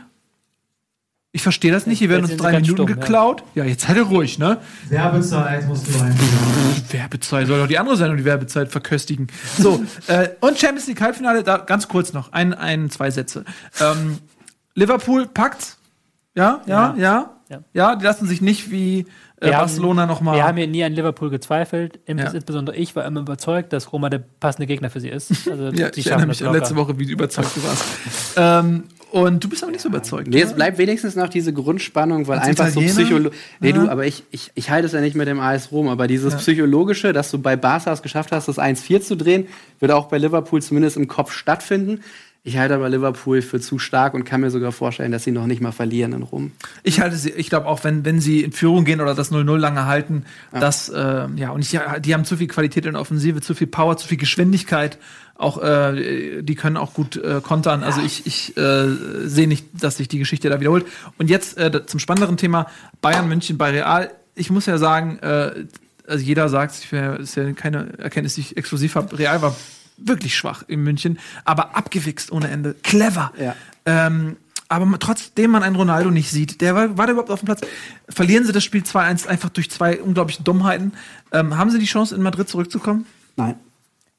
Ich verstehe das nicht. Hier werden Jetzt uns drei Minuten stumm, ja. geklaut. Ja. jetzt seid ihr ruhig, ne? Werbezeit musst du rein. Werbezeit soll doch die andere sein und die Werbezeit verköstigen. So, äh, und Champions League Halbfinale, da ganz kurz noch, ein, ein zwei Sätze. Ähm, Liverpool packt, ja, ja, ja, ja, Ja. ja, die lassen sich nicht wie äh, haben- Barcelona nochmal. Wir haben hier nie an Liverpool gezweifelt. Im- Ja. Insbesondere ich war immer überzeugt, dass Roma der passende Gegner für sie ist. Also ja, die ich erinnere mich an letzte. Woche, wie überzeugt du warst. ähm, und du bist aber nicht so überzeugt. Nee, es ne? bleibt wenigstens noch diese Grundspannung, weil Als einfach so Italiener? Psycholo Nee, Ja. du, aber ich, ich, ich halte es ja nicht mit dem AS Rom, aber dieses Psychologische, dass du bei Barca es geschafft hast, das 1-4 zu drehen, wird auch bei Liverpool zumindest im Kopf stattfinden. Ich halte aber Liverpool für zu stark und kann mir sogar vorstellen, dass sie noch nicht mal verlieren in Rom. Ich halte sie, ich glaube auch, wenn, wenn sie in Führung gehen oder das 0-0 lange halten, das, äh, ja, und ich, ja, die haben zu viel Qualität in der Offensive, zu viel Power, zu viel Geschwindigkeit. Auch, äh, die können auch gut äh, kontern. Also ich, ich äh, sehe nicht, dass sich die Geschichte da wiederholt. Und jetzt äh, zum spannenderen Thema Bayern München bei Real. Ich muss ja sagen, äh, also jeder sagt, ich wär- ist ja keine Erkenntnis, die ich exklusiv habe. Real war wirklich schwach in München, aber abgewichst ohne Ende. Clever. Ja. Ähm, aber trotzdem man einen Ronaldo nicht sieht, der war, war der überhaupt auf dem Platz? Verlieren sie das Spiel 2-1 einfach durch zwei unglaubliche Dummheiten? Ähm, haben sie die Chance, in Madrid zurückzukommen? Nein.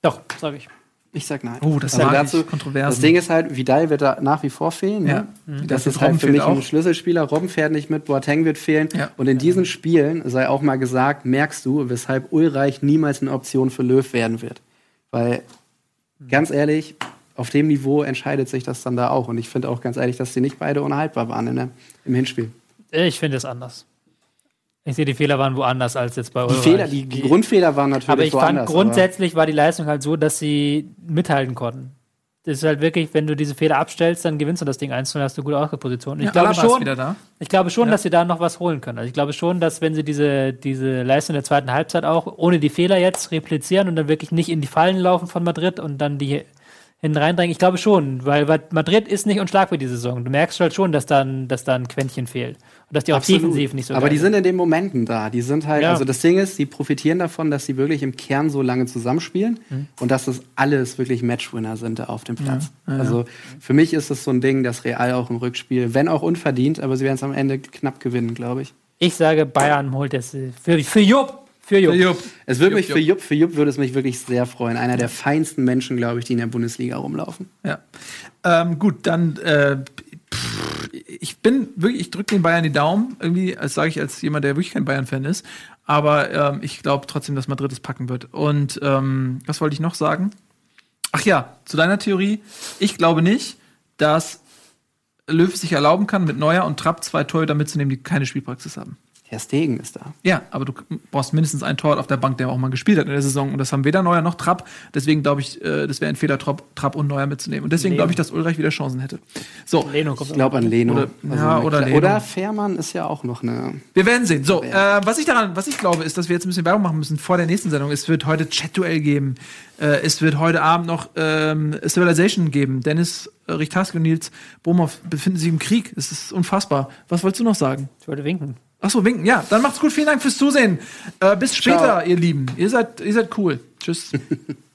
Doch, sage ich. Ich sag nein. Oh, das Also dazu, ich. Kontroversen. Das Ding ist halt, Vidal wird da nach wie vor fehlen. Ja. Ne? Mhm. Das Dafür ist halt für mich ein auch. Schlüsselspieler. Robben fährt nicht mit, Boateng wird fehlen. Ja. Und in diesen Spielen, sei auch mal gesagt, merkst du, weshalb Ulreich niemals eine Option für Löw werden wird. Weil, ganz ehrlich, auf dem Niveau entscheidet sich das dann da auch. Und ich finde auch ganz ehrlich, dass die nicht beide unhaltbar waren der, im Hinspiel. Ich finde es anders. Ich sehe, die Fehler waren woanders als jetzt bei Die Ulreich. Fehler, die, Grundfehler waren natürlich Aber ich fand, woanders. grundsätzlich war die Leistung halt so, dass sie mithalten konnten. Ist halt wirklich, wenn du diese Fehler abstellst, dann gewinnst du das Ding 1 hast du gute Ausgangsposition. Ich Ja, glaube schon, da. ich glaube schon, Ja. dass sie da noch was holen können. Also ich glaube schon, dass wenn sie diese, diese Leistung der zweiten Halbzeit auch ohne die Fehler jetzt replizieren und dann wirklich nicht in die Fallen laufen von Madrid und dann die hinten reindrängen, ich glaube schon, weil, weil Madrid ist nicht unschlagbar diese Saison. Du merkst halt schon, dass da ein, dass da ein Quäntchen fehlt. Und dass die auch Absolut. defensiv nicht so Aber geil die sind in den Momenten da. Die sind halt, Ja. also das Ding ist, sie profitieren davon, dass sie wirklich im Kern so lange zusammenspielen Mhm. und dass das alles wirklich Matchwinner sind da auf dem Platz. Also für mich ist es so ein Ding, dass Real auch im Rückspiel, wenn auch unverdient, aber sie werden es am Ende knapp gewinnen, glaube ich. Ich sage, Bayern holt es für, für Jupp, Für Jupp. Für Jupp. Es würde mich für Jupp, für Jupp würde es mich wirklich sehr freuen. Einer der feinsten Menschen, glaube ich, die in der Bundesliga rumlaufen. Ja. Ähm, gut, dann äh, ich bin wirklich, ich drücke den Bayern die Daumen, irgendwie, als sage ich als jemand, der wirklich kein Bayern-Fan ist. Aber ähm, ich glaube trotzdem, dass Madrid es packen wird. Und ähm, was wollte ich noch sagen? Ach ja, zu deiner Theorie. Ich glaube nicht, dass Löw sich erlauben kann, mit Neuer und Trapp zwei Torhüter mitzunehmen, die keine Spielpraxis haben. Herr Stegen ist da. Ja, aber du brauchst mindestens einen Torwart auf der Bank, der auch mal gespielt hat in der Saison. Und das haben weder Neuer noch Trapp. Deswegen glaube ich, äh, das wäre ein Fehler, Trapp, Trapp und Neuer mitzunehmen. Und deswegen glaube ich, dass Ulreich wieder Chancen hätte. So, Leno kommt Ich glaube an Leno. Oder- ja, eine oder Leno. Oder Fährmann ist ja auch noch eine. wir werden sehen. So, äh, was ich daran, was ich glaube, ist, dass wir jetzt ein bisschen Werbung machen müssen vor der nächsten Sendung. Es wird heute Chat-Duell geben. Äh, es wird heute Abend noch ähm, Civilization geben. Dennis äh, Richtarski und Nils Bohmhoff befinden sich im Krieg. Es ist unfassbar. Was wolltest du noch sagen? Ich wollte winken. Achso, winken. Ja, dann macht's gut. Vielen Dank fürs Zusehen. Äh, bis später, Ciao. ihr Lieben. Ihr seid, ihr seid cool. Tschüss.